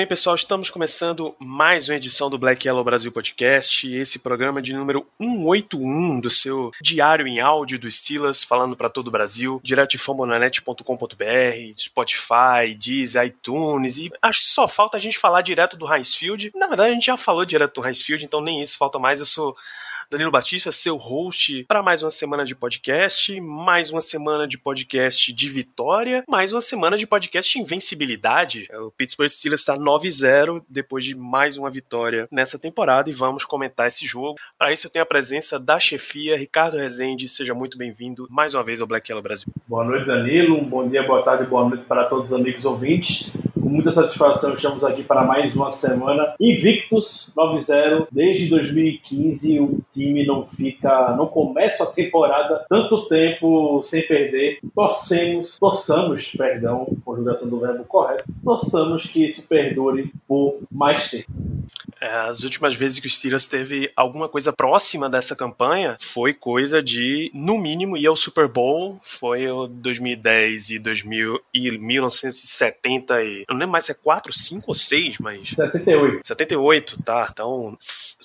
bem, pessoal, estamos começando mais uma edição do Black Yellow Brasil Podcast, esse programa de número 181 do seu diário em áudio do Steelers, falando para todo o Brasil, direto de fambonanet.com.br, Spotify, Deezer, iTunes, e acho que só falta a gente falar direto do Heinz Field. Na verdade, a gente já falou direto do Heinz Field, então nem isso falta mais, eu sou Danilo Batista, seu host para mais uma semana de podcast, mais uma semana de podcast de vitória, mais uma semana de podcast invencibilidade. O Pittsburgh Steelers está 9-0 depois de mais uma vitória nessa temporada e vamos comentar esse jogo. Para isso eu tenho a presença da chefia Ricardo Rezende, seja muito bem-vindo mais uma vez ao Black Yellow Brasil. Boa noite, Danilo. Um bom dia, boa tarde, boa noite para todos os amigos ouvintes. Com muita satisfação, estamos aqui para mais uma semana invictos 9-0. Desde 2015, o time não fica, não começa a temporada tanto tempo sem perder. Torcemos, torçamos, perdão, conjugação do verbo correto, torçamos que isso perdure por mais tempo. É, As últimas vezes que o Steelers teve alguma coisa próxima dessa campanha foi coisa de, no mínimo, ir ao Super Bowl. Foi o 2010 e 2000 e 1970 e... Eu não lembro mais se é 4, 5 ou 6, mas... 78. 78, tá? Então,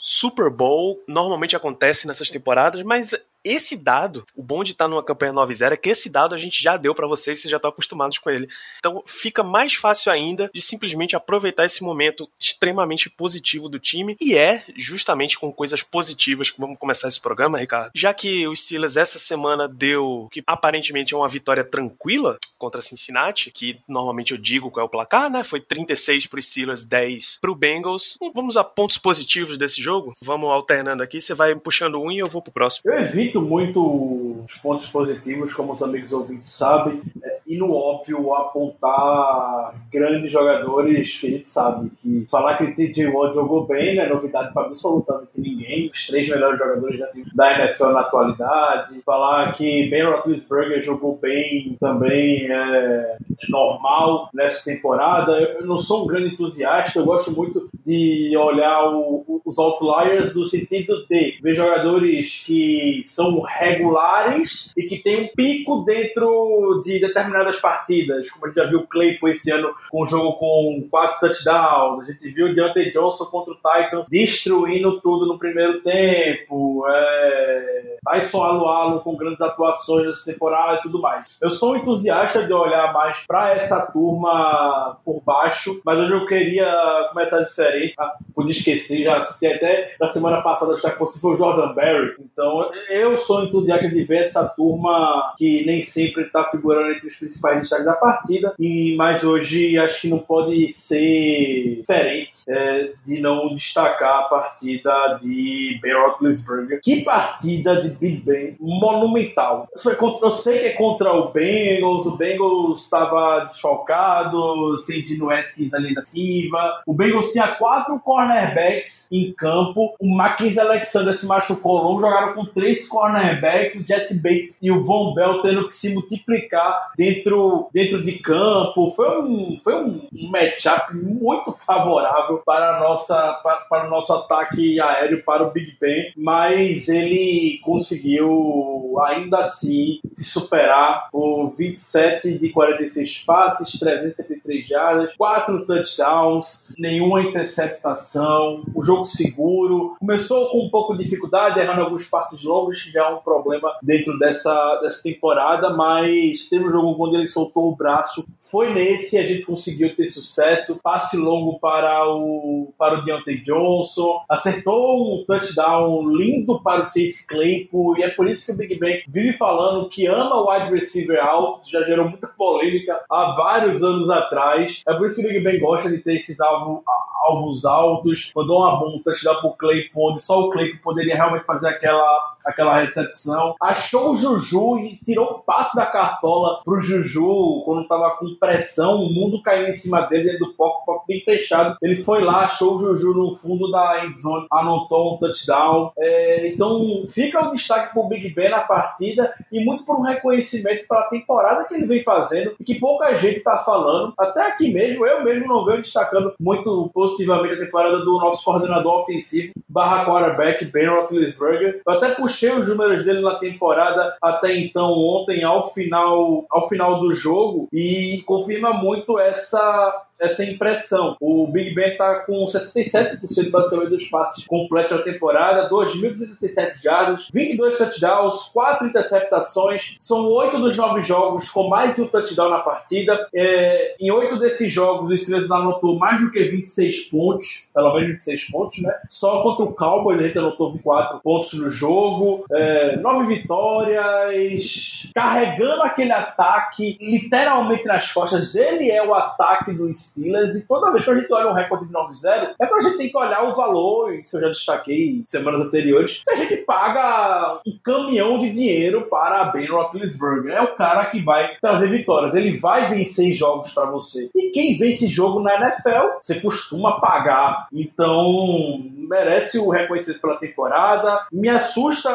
Super Bowl normalmente acontece nessas temporadas, mas esse dado, o bom de estar numa campanha 9-0 é que esse dado a gente já deu pra vocês, vocês já estão acostumados com ele. Então fica mais fácil ainda de simplesmente aproveitar esse momento extremamente positivo do time e é justamente com coisas positivas que vamos começar esse programa, Ricardo. Já que o Steelers essa semana deu que aparentemente é uma vitória tranquila contra Cincinnati, que normalmente eu digo qual é o placar, né? Foi 36 pro Steelers, 10 pro Bengals. Vamos a pontos positivos desse jogo? Vamos alternando aqui, você vai puxando um e eu vou pro próximo. Eu evito muito os pontos positivos, como os amigos ouvintes sabem, é, e no óbvio apontar grandes jogadores que a gente sabe que falar que TJ Watt jogou bem não é novidade para absolutamente ninguém, os três melhores jogadores da, NFL na atualidade, falar que Ben Roethlisberger jogou bem também é, é normal nessa temporada. Eu não sou um grande entusiasta, eu gosto muito de olhar o- os outliers no sentido de ver jogadores que são regulares e que tem um pico dentro de determinadas partidas, como a gente já viu o Claypool esse ano com um jogo com quatro touchdowns, a gente viu o Deontay Johnson contra o Titans destruindo tudo no primeiro tempo, é... Tyson Alualo com grandes atuações nessa temporada e tudo mais. Eu sou um entusiasta de olhar mais para essa turma por baixo, mas hoje eu queria começar diferente. Ah, pude esquecer, já citei até da semana passada, fosse foi o Jordan Berry. Então eu sou entusiasta de ver essa turma que nem sempre está figurando entre os principais destaques da partida, e mas hoje acho que não pode ser diferente é, de não destacar a partida de Ben Roethlisberger. Que partida de Big Ben monumental. Eu sei que é contra o Bengals, o Bengals estava desfalcado, sem Dino Atkins ali na Silva. O Bengals tinha quatro cornerbacks em campo. O Mackenzie Alexander se machucou longo, jogaram com três cornerbacks, o Jesse Bates e o Von Bell tendo que se multiplicar dentro, dentro de campo. Foi um, foi um matchup muito favorável para, a nossa, para, para o nosso ataque aéreo, para o Big Ben, mas ele conseguiu ainda assim se superar por 27 de 46 passes, 373 jardas, 4 touchdowns, nenhuma interceptação, um jogo seguro. Começou com um pouco de dificuldade, errando alguns passes longos, já é um problema dentro dessa, dessa temporada, mas teve um jogo onde ele soltou o braço. Foi nesse, a gente conseguiu ter sucesso. Passe longo para o, para o Deontay Johnson, acertou um touchdown lindo para o Chase Claypool, e é por isso que o Big Ben vive falando que ama o wide receiver alto, já gerou muita polêmica há vários anos atrás. É por isso que o Big Ben gosta de ter esses alvos alvos altos, mandou uma bomba, um touchdown pro Claypool, onde só o Claypool poderia realmente fazer aquela, aquela recepção. Achou o Juju e tirou um passe da cartola pro Juju quando tava com pressão, o mundo caiu em cima dele dentro do pocket, bem fechado. Ele foi lá, achou o Juju no fundo da endzone, anotou um touchdown. É, então fica o destaque pro Big Ben na partida e muito por um reconhecimento para a temporada que ele vem fazendo e que pouca gente tá falando. Até aqui mesmo, eu mesmo não venho destacando muito positivamente a temporada do nosso coordenador ofensivo, barra quarterback, Ben Roethlisberger. Eu até puxei os números dele na temporada até então, ontem, ao final, ao final do jogo, e confirma muito essa essa impressão. O Big Ben está com 67% basicamente dos passes completos na temporada, 2.267 jardas, 22 touchdowns, 4 interceptações. São 8 dos 9 jogos com mais de um touchdown na partida. É, em 8 desses jogos, o Steelers anotou mais do que 26 pontos, pelo menos 26 pontos, né? Só contra o Cowboys a gente anotou 24 pontos no jogo, é, 9 vitórias, carregando aquele ataque literalmente nas costas. Ele é o ataque do e toda vez que a gente olha um recorde de 9-0, é que a gente tem que olhar o valor, isso eu já destaquei semanas anteriores, que a gente paga um caminhão de dinheiro para Ben Roethlisberger. É o cara que vai trazer vitórias. Ele vai vencer jogos para você. E quem vence jogo na NFL, você costuma pagar. Então, merece o reconhecimento pela temporada. Me assusta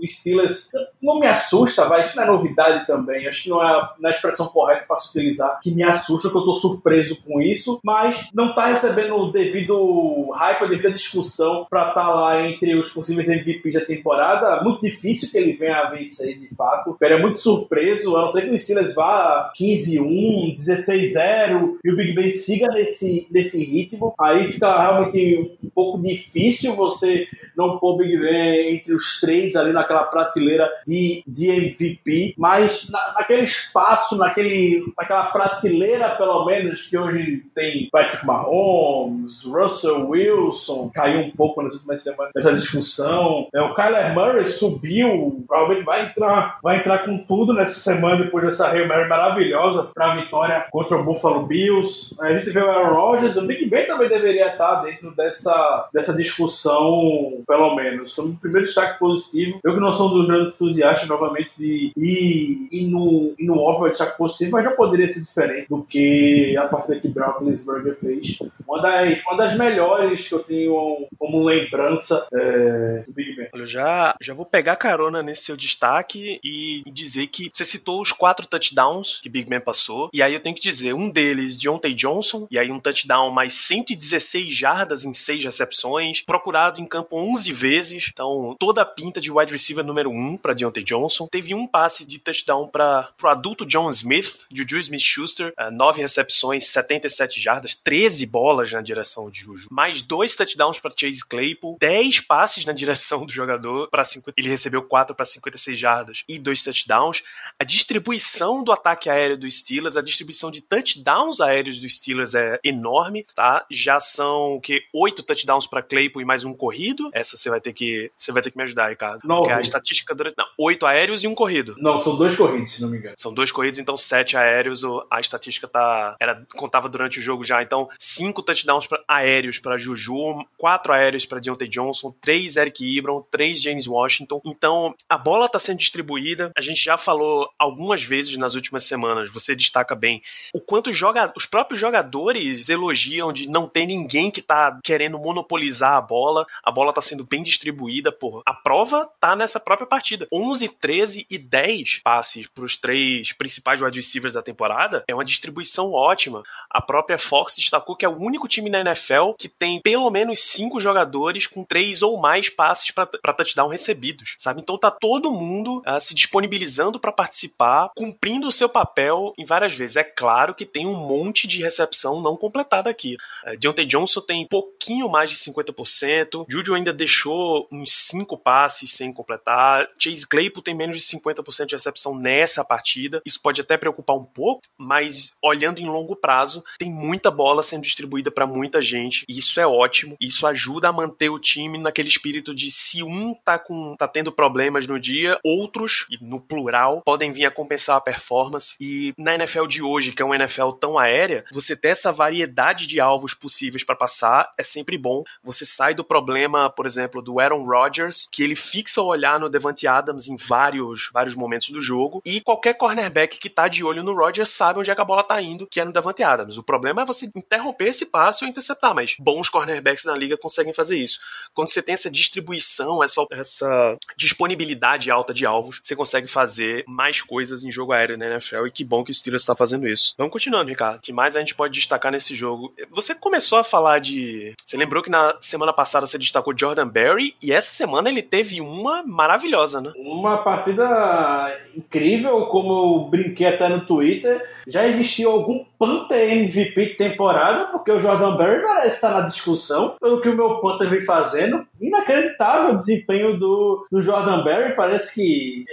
o Steelers. Não me assusta, vai. Isso não é novidade também. Acho que não é, não é expressão correta para se utilizar. Que me assusta, que eu tô surpreso com isso. Mas não tá recebendo o devido hype, a devida discussão para estar tá lá entre os possíveis MVPs da temporada. Muito difícil que ele venha a vencer, de fato. Ele é muito surpreso. A não ser que o Steelers vá 15-1, 16-0 e o Big Ben siga nesse, nesse ritmo. Aí fica realmente um pouco difícil você não pôr Big Ben entre os três ali naquela prateleira de, de MVP, mas na, naquele espaço, naquele, naquela prateleira, pelo menos, que hoje tem Patrick Mahomes, Russell Wilson, caiu um pouco nas últimas semanas dessa discussão. É, o Kyler Murray subiu, provavelmente vai entrar, vai entrar com tudo nessa semana depois dessa Hail Mary maravilhosa para a vitória contra o Buffalo Bills. A gente vê o Aaron Rodgers, o Big Ben também deveria estar dentro dessa, dessa discussão, pelo menos. Foi o primeiro destaque positivo. Eu que não sou um dos grandes entusiastas, novamente, de ir, ir, no, ir no óbvio destaque positivo, mas já poderia ser diferente do que a partida que Brown Lisberger fez. Uma das, uma das melhores que eu tenho como lembrança é, do Big Ben. Eu já, já vou pegar carona nesse seu destaque e dizer que você citou os quatro touchdowns que Big Ben passou, e aí eu tenho que dizer, um deles, Deontay Johnson, e aí um touchdown mais 116 jardas em seis recepções, procurado em campo 11 vezes, então toda a pinta de wide receiver número 1 para Deontay Johnson. Teve um passe de touchdown para o adulto John Smith, Juju Smith-Schuster, 9 recepções, 77 jardas, 13 bolas na direção de Juju. Mais dois touchdowns para Chase Claypool, 10 passes na direção do jogador para 50, ele recebeu 4 para 56 jardas e dois touchdowns. A distribuição do ataque aéreo dos Steelers, a distribuição de touchdowns aéreos dos Steelers é enorme, tá? Já são que oito touchdowns para Claypool e mais um corrido. Essa você vai ter que você vai ter que me ajudar, Ricardo. Não, porque a estatística durante não, oito aéreos e um corrido. Não, são dois corridos, se não me engano. São dois corridos, então sete aéreos. A estatística tá era contava durante o jogo já. Então cinco touchdowns pra, aéreos para Juju, quatro aéreos para Deontay Johnson, três Eric Ebron, três James Washington. Então a bola está sendo distribuída. A gente já falou algumas vezes nas últimas semanas. Você destaca bem o quanto joga, os próprios jogadores elogiam de não ter ninguém que tá querendo monopolizar a bola. A bola tá sendo bem distribuída, por A prova tá nessa própria partida. 11, 13 e 10 passes para os três principais wide receivers da temporada é uma distribuição ótima. A própria Fox destacou que é o único time na NFL que tem pelo menos cinco jogadores com três ou mais passes para touchdown recebidos, sabe? Então tá todo mundo uh, se disponibilizando para participar, cumprindo o seu papel em várias vezes. É claro que tem um monte de recepção não completada aqui. Uh, Deontay Johnson tem pouquinho mais de 50%, Juju ainda deixou uns cinco passes sem completar. Chase Claypool tem menos de 50% de recepção nessa partida. Isso pode até preocupar um pouco, mas olhando em longo prazo, tem muita bola sendo distribuída para muita gente. E isso é ótimo. Isso ajuda a manter o time naquele espírito de se um tá com tá tendo problemas no dia, outros, e no plural, podem vir a compensar a performance. E na NFL de hoje, que é uma NFL tão aérea, você ter essa variedade de alvos possíveis para passar é sempre bom. Você sai do problema, por exemplo, do Aaron Rodgers, que ele fixa o olhar no Devante Adams em vários, vários momentos do jogo, e qualquer cornerback que tá de olho no Rodgers sabe onde é que a bola tá indo, que é no Devante Adams. O problema é você interromper esse passe ou interceptar, mas bons cornerbacks na liga conseguem fazer isso. Quando você tem essa distribuição, essa, essa disponibilidade alta de alvos, você consegue fazer mais coisas em jogo aéreo na NFL, e que bom que o Steelers está fazendo isso. Vamos continuando, Ricardo. O que mais a gente pode destacar nesse jogo? Você começou a falar de. Você lembrou que na semana passada você destacou Jordan Berry, e essa semana ele teve uma maravilhosa, né? Uma partida incrível, como eu brinquei até no Twitter. Já existiu algum Panther MVP de temporada, porque o Jordan Berry parece estar na discussão pelo que o meu Panther vem fazendo. Inacreditável o desempenho do, do Jordan Berry. Parece que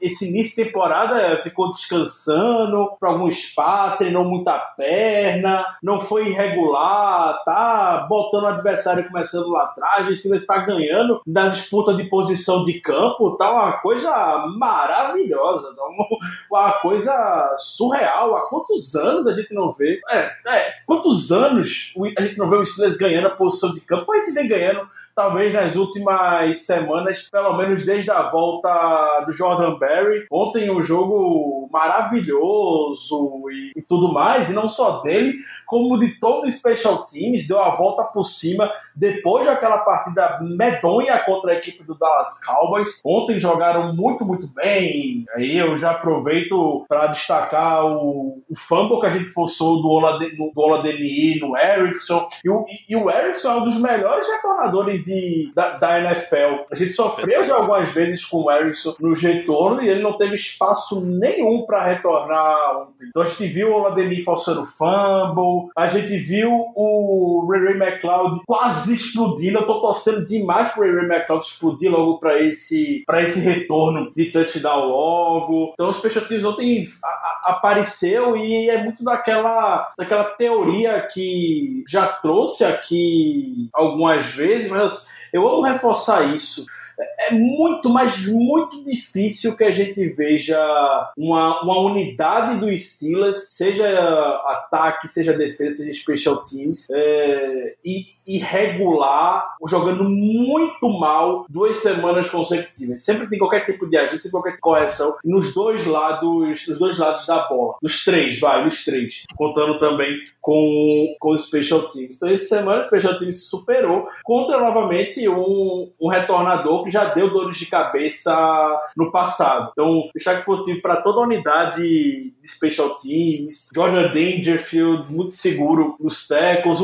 esse início de temporada ficou descansando para algum spa, treinou muita perna, não foi irregular, tá botando o adversário começando lá atrás, o Steelers está ganhando na disputa de posição de campo, tá uma coisa maravilhosa, tá uma, uma coisa surreal. Há quantos anos a gente não vê? É, é, quantos anos a gente não vê o Steelers ganhando a posição de campo? A gente vem ganhando talvez nas últimas semanas, pelo menos desde a volta do Jordan Berry. Ontem um jogo maravilhoso e, e, tudo mais, e não só dele, como de todo o Special Teams, deu a volta por cima depois daquela partida medonha contra a equipe do Dallas Cowboys. Ontem jogaram muito, muito bem. Aí eu já aproveito para destacar o, o fumble que a gente forçou do Oladeni no Erickson. E o, e, o Erickson é um dos melhores retornadores de, da, da, NFL. A gente sofreu já algumas vezes com o Erickson no retorno e ele não teve espaço nenhum para retornar ontem. Então a gente viu o Oladeni forçando fumble, a gente viu o Ray Ray McLeod quase explodindo. Eu tô torcendo demais pro Ray Ray McLeod explodir logo para esse, pra esse retorno de touchdown logo. Então o Special Teams ontem a, a, apareceu e é muito daquela, daquela teoria que já trouxe aqui algumas vezes, mas eu amo reforçar isso é muito, mas muito difícil que a gente veja uma, uma unidade do Steelers, seja ataque, seja defesa, seja special teams, é, e, e regular, jogando muito mal duas semanas consecutivas. Sempre tem qualquer tipo de ajuste, qualquer tipo correção nos dois lados, nos dois lados da bola. Nos três, vai, nos três. Contando também com, com os special teams. Então, essa semana o special teams superou contra novamente um, um retornador que já deu dores de cabeça no passado. Então, deixar que possível para toda a unidade de special teams. Jordan Dangerfield, muito seguro nos tackles.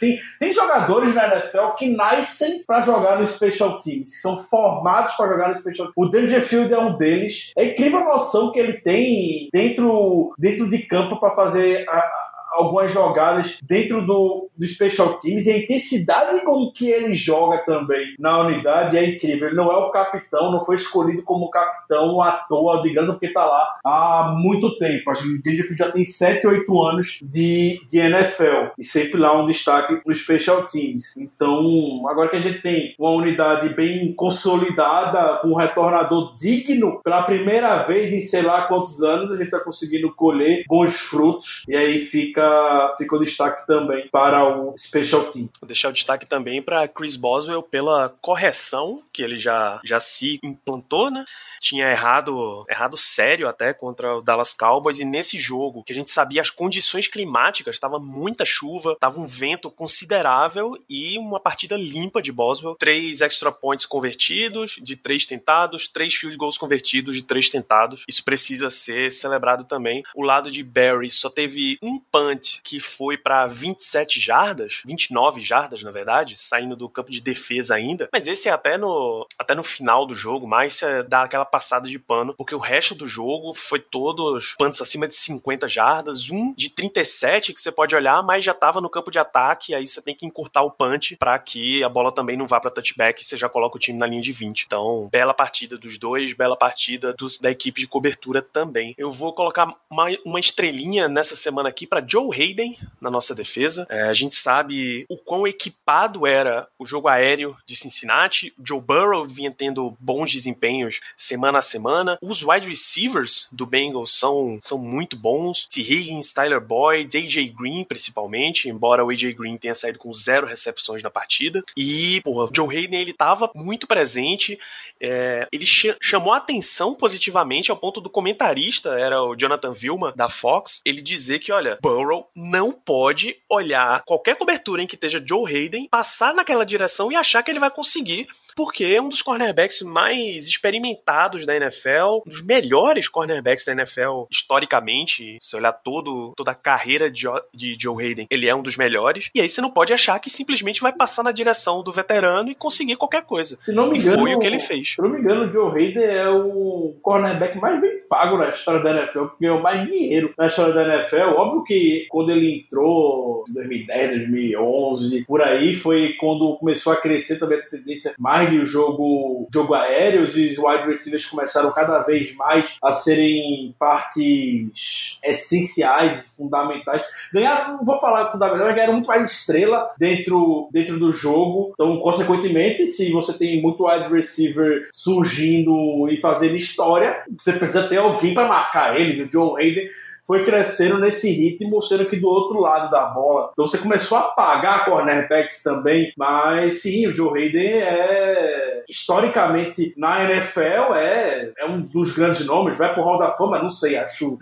Tem, tem jogadores na NFL que nascem para jogar no special teams, que são formados para jogar no special teams. O Dangerfield é um deles. É incrível a noção que ele tem dentro, dentro de campo para fazer a, algumas jogadas dentro do, do Special Teams e a intensidade com que ele joga também na unidade é incrível. Ele não é o capitão, não foi escolhido como capitão à toa, digamos, porque está lá há muito tempo. Acho que o Dangerfield já tem 7, 8 anos de, de NFL e sempre lá um destaque no Special Teams. Então, agora que a gente tem uma unidade bem consolidada, um retornador digno, pela primeira vez em sei lá quantos anos, a gente está conseguindo colher bons frutos e aí fica, fica o destaque também para o Special Team. Vou deixar o destaque também para Chris Boswell pela correção que ele já, já se implantou, né? Tinha errado, errado sério até contra o Dallas Cowboys e nesse jogo, que a gente sabia as condições climáticas, estava muita chuva, estava um vento considerável e uma partida limpa de Boswell. Três extra points convertidos, de três tentados, três field goals convertidos de três tentados. Isso precisa ser celebrado também. O lado de Barry só teve um punt que foi para 27 jardas jardas, 29 jardas, na verdade, saindo do campo de defesa ainda. Mas esse é até no, até no final do jogo, mais é, dá aquela passada de pano, porque o resto do jogo foi todos punts acima de 50 jardas, um de 37 que você pode olhar, mas já tava no campo de ataque, aí você tem que encurtar o punch para que a bola também não vá para touchback e você já coloca o time na linha de 20. Então, bela partida dos dois, bela partida dos, da equipe de cobertura também. Eu vou colocar uma, uma estrelinha nessa semana aqui para Joe Hayden na nossa defesa. É, a gente sabe o quão equipado era o jogo aéreo de Cincinnati. O Joe Burrow vinha tendo bons desempenhos semana a semana. Os wide receivers do Bengals são, são muito bons. T. Higgins, Tyler Boyd, AJ Green, principalmente, embora o AJ Green tenha saído com zero recepções na partida. E, porra, o Joe Hayden ele tava muito presente. É, ele ch chamou a atenção positivamente ao ponto do comentarista, era o Jonathan Vilma, da Fox, ele dizer que, olha, Burrow não pode olhar qualquer cobertura em que esteja Joe Hayden, passar naquela direção e achar que ele vai conseguir porque é um dos cornerbacks mais experimentados da NFL, um dos melhores cornerbacks da NFL historicamente. Se olhar todo, toda a carreira de, de Joe Hayden, ele é um dos melhores. E aí você não pode achar que simplesmente vai passar na direção do veterano e conseguir qualquer coisa. Se não me engano, foi o que ele fez. Se não me engano, o Joe Hayden é o cornerback mais bem pago na história da NFL, porque ganhou mais dinheiro na história da NFL. Óbvio que quando ele entrou em 2010, 2011, por aí, foi quando começou a crescer também essa tendência mais o jogo, jogo aéreo, os wide receivers começaram cada vez mais a serem partes essenciais e fundamentais. Ganharam, não vou falar fundamental, mas ganharam muito mais estrela dentro, dentro do jogo. Então, consequentemente, se você tem muito wide receiver surgindo e fazendo história, você precisa ter alguém para marcar eles. O Joe Hayden foi crescendo nesse ritmo, sendo que do outro lado da bola. Então você começou a pagar cornerbacks também, mas sim, o Joe Hayden é historicamente na NFL é, é um dos grandes nomes, vai pro Hall da Fama, não sei, acho.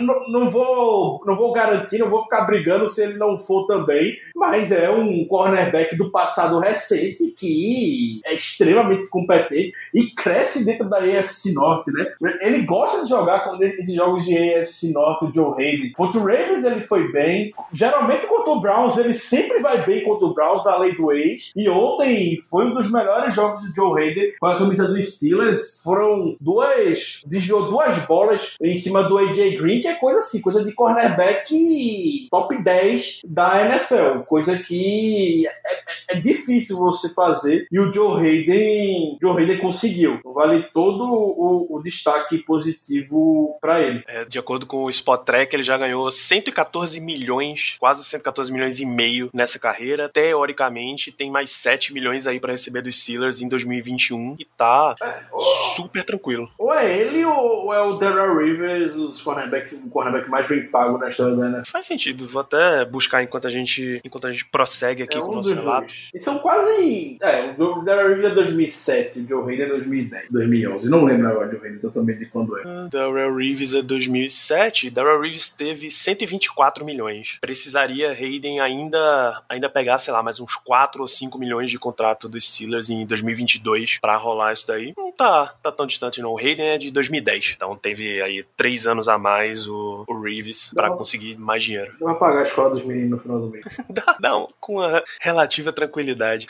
não, não, vou, não vou garantir, não vou ficar brigando se ele não for também, mas é um cornerback do passado recente que é extremamente competente e cresce dentro da AFC Norte, né? Ele gosta de jogar com esses jogos de AFC Norte, o Joe Hayden. Contra o Ravens ele foi bem. Geralmente contra o Browns ele sempre vai bem contra o Browns da lei do ex. E ontem foi um dos melhores jogos do Joe Hayden com a camisa do Steelers. Foram duas. desviou duas bolas em cima do AJ Green, que é coisa assim, coisa de cornerback top 10 da NFL. Coisa que é, é, é difícil você fazer. E o Joe Hayden, Joe Hayden conseguiu. Vale todo o, o destaque positivo para ele. É, de acordo com o Spot Track, ele já ganhou 114 milhões, quase 114 milhões e meio nessa carreira. Teoricamente, tem mais 7 milhões aí para receber dos Steelers em 2021 e tá é, super tranquilo. Ou é ele ou é o Darrell Rivers, os cornerbacks, o cornerback mais bem pago na história da NFL? Faz sentido. Vou até buscar enquanto a gente, enquanto a gente prossegue aqui é com o nosso relato. E são quase. É, o Darrell Rivers é 2007, o Joe Hayden é 2010, 2011. Não lembro agora, Joe Hayden, exatamente de quando é. Uh, Darrell Reeves é 2007. 2017, Darrell Reeves teve 124 milhões. Precisaria Hayden ainda, ainda pegar, sei lá, mais uns 4 ou 5 milhões de contrato dos Steelers em 2022 para rolar isso daí. Não tá, tá tão distante não. O Hayden é de 2010, então teve aí 3 anos a mais o, o Reeves para conseguir mais dinheiro. Não vai pagar a escola dos meninos no final do mês. dá, não, com a relativa tranquilidade.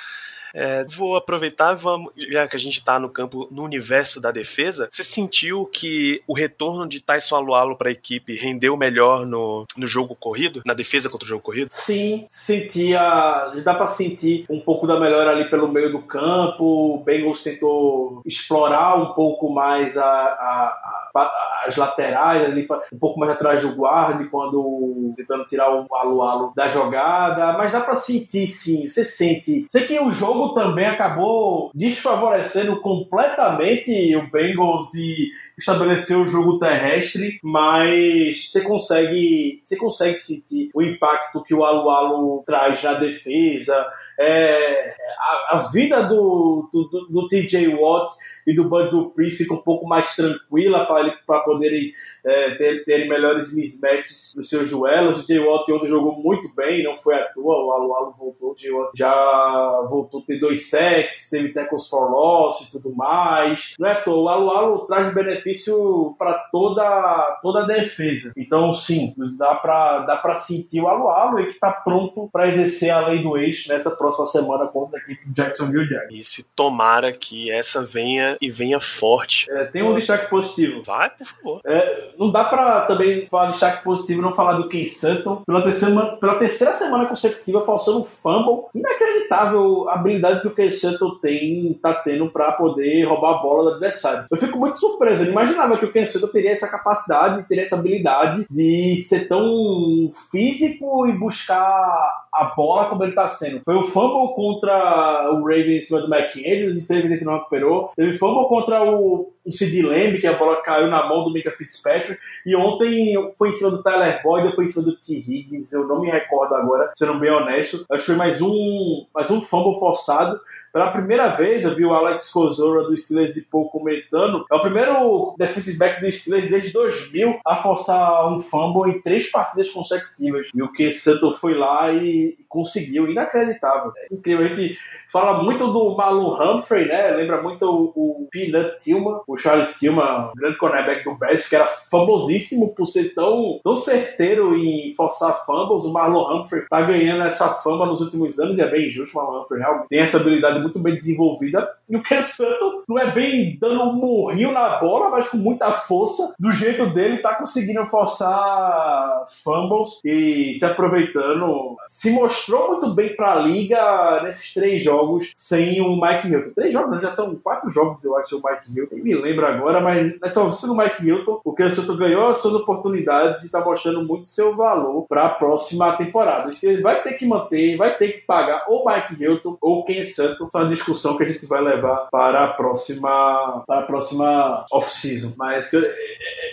É, vou aproveitar, vamos, já que a gente está no campo, no universo da defesa, você sentiu que o retorno de Tyson Alualo para a equipe rendeu melhor no, no jogo corrido, na defesa contra o jogo corrido? Sim, sentia, dá para sentir um pouco da melhora ali pelo meio do campo. O Bengals tentou explorar um pouco mais a, a, a, as laterais ali, um pouco mais atrás do guarda, quando tentando tirar o Alualo da jogada, mas dá para sentir sim, você sente. Sei que o jogo também acabou desfavorecendo completamente o Bengals de estabelecer o jogo terrestre, mas você consegue, você consegue sentir o impacto que o Alu Alu traz na defesa. É, a, a vida do, do, do, do TJ Watt e do Bud Dupree fica um pouco mais tranquila para poderem é, ter, terem melhores mismatches nos seus duelos. O Jay Watt ontem jogou muito bem, não foi à toa, o Alu Alu voltou, o Jay Watt já voltou a ter dois sacks, teve tackles for loss e tudo mais. Não é à toa, o Alu Alu traz benefício para toda, toda a defesa. Então, sim, dá para dá pra sentir o Alu Alu e que está pronto para exercer a lei do eixo nessa próxima semana contra a equipe Jacksonville Jaguars. Isso, tomara que essa venha e venha forte. É, tem um destaque positivo. Vai, por favor. É, não dá pra também falar de destaque positivo e não falar do Ken Sutton. Pela terceira, pela terceira semana consecutiva, forçando um fumble. Inacreditável a habilidade que o Ken Sutton tem, tá tendo pra poder roubar a bola do adversário. Eu fico muito surpreso. Eu não imaginava que o Ken Sutton teria essa capacidade, teria essa habilidade de ser tão físico e buscar a bola como ele tá sendo. Foi o fumble contra o Ravens em cima do McAndrews, infelizmente não recuperou. Teve fumble contra o, o Sid Lamb, que a bola caiu na mão do Mika Fitzpatrick. E ontem foi em cima do Tyler Boyd, foi em cima do T. Higgins. Eu não me recordo agora, sendo bem honesto. Acho que foi mais um, mais um fumble forçado. Pela primeira vez, eu vi o Alex Kozora do Steelers de pouco comentando. É o primeiro defensive back do Steelers desde 2000 a forçar um fumble em três partidas consecutivas. E o que Santo foi lá e conseguiu. Inacreditável. É incrível. A gente fala muito do Malu Humphrey, né? Lembra muito o, o Peanut Tillman, o Charles Tillman, grande cornerback do Bears, que era famosíssimo por ser tão, tão certeiro em forçar fumbles. O Marlon Humphrey tá ganhando essa fama nos últimos anos e é bem justo. O Marlon Humphrey realmente tem essa habilidade muito bem desenvolvida. E o Ken Sutton não é bem dando um morrinho na bola, mas com muita força. Do jeito dele, tá conseguindo forçar fumbles e se aproveitando. Se mostrou muito bem pra liga nesses três jogos sem o Mike Hilton. Três jogos, já são quatro jogos, eu acho, o Mike Hilton. Me lembro agora, mas nessa ausência do Mike Hilton, o Sutton ganhou as suas oportunidades e tá mostrando muito seu valor pra próxima temporada. E eles vai ter que manter, vai ter que pagar ou Mike Hilton ou Ken Sutton. Isso é uma discussão que a gente vai levar para a próxima, para a próxima off-season. Mas eu, eu,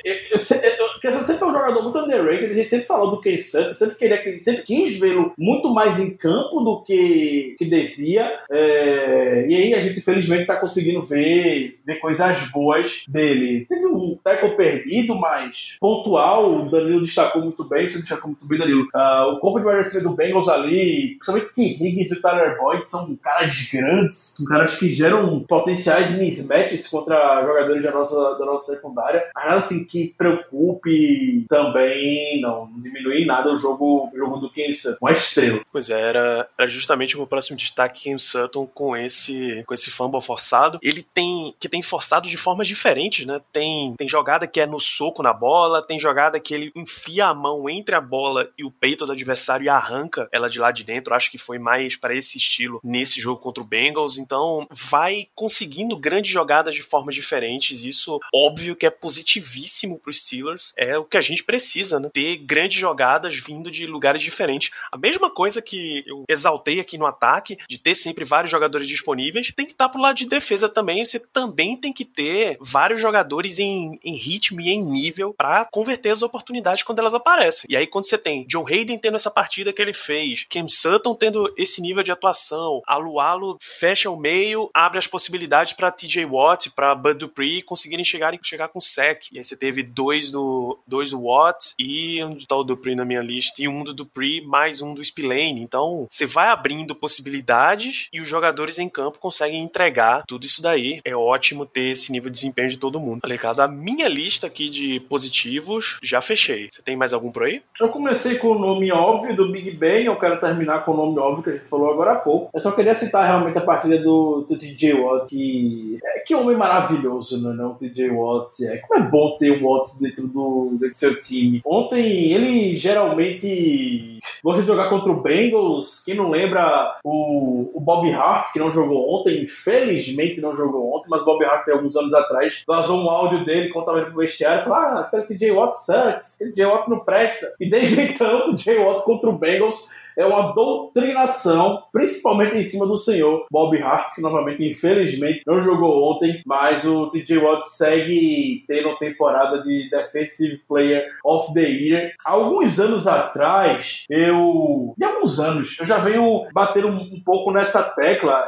eu, eu, sempre foi um jogador muito underrated, a gente sempre falou do Ken Sutton, sempre queria, sempre quis vê-lo muito mais em campo do que, que devia. É, e aí a gente infelizmente está conseguindo ver, ver coisas boas dele. Teve um tackle perdido, mas pontual, o Danilo destacou muito bem, você destacou muito bem, Danilo. Uh, o corpo de wide do Bengals ali, principalmente T. Higgins e o Tyler Boyd, são caras grandes, caras que geram potenciais mismatches contra jogadores da nossa, da nossa secundária. Mas nada assim que preocupe também, não, não diminui em nada o jogo, o jogo do Ken Sutton. Uma estrela. Pois é, era, era justamente o meu próximo destaque, Ken Sutton, com esse, com esse fumble forçado. Ele tem que tem forçado de formas diferentes, né? Tem, tem jogada que é no soco na bola, tem jogada que ele enfia a mão entre a bola e o peito do adversário e arranca ela de lá de dentro. Acho que foi mais para esse estilo nesse jogo contra o Bengals. Então, vai conseguindo grandes jogadas de formas diferentes. Isso, óbvio, que é positivíssimo para os Steelers. É o que a gente precisa, né? Ter grandes jogadas vindo de lugares diferentes. A mesma coisa que eu exaltei aqui no ataque, de ter sempre vários jogadores disponíveis, tem que estar pro lado de defesa também. Você também tem que ter vários jogadores em, em ritmo e em nível para converter as oportunidades quando elas aparecem. E aí, quando você tem John Hayden tendo essa partida que ele fez, Cam Sutton tendo esse nível de atuação, Alualo fecha o meio, abre as possibilidades para TJ Watt, para Bud Dupree conseguirem chegar, chegar com sec. E aí você teve dois do, dois do Watt e onde tá o Dupree na minha lista, e um do Dupree mais um do Spillane. Então, você vai abrindo possibilidades e os jogadores em campo conseguem entregar tudo isso daí. É ótimo ter esse nível de desempenho de todo mundo. Alecado, a minha lista aqui de positivos já fechei. Você tem mais algum por aí? Eu comecei com o nome óbvio do Big Ben, eu quero terminar com o nome óbvio que a gente falou agora há pouco. Eu só queria citar realmente a partida do, do TJ Watt, que, é, que homem maravilhoso, não é não, TJ Watt. É, como é bom ter o Watt dentro do, do seu time. Ontem, ele geralmente gosta de jogar contra o Bengals. Quem não lembra o, o Bob Hart, que não jogou ontem, infelizmente não jogou ontem, mas o Bob Hart, alguns anos atrás, vazou um áudio dele tava indo pro vestiário, falou, ah, aquele TJ Watt sucks, aquele TJ Watt não presta. E desde então, o TJ Watt contra o Bengals é uma doutrinação, principalmente em cima do senhor Bob Hart, que novamente, infelizmente, não jogou ontem, mas o TJ Watt segue tendo temporada de Defensive Player of the Year. Há alguns anos atrás, eu. De alguns anos, eu já venho bater um, um pouco nessa tecla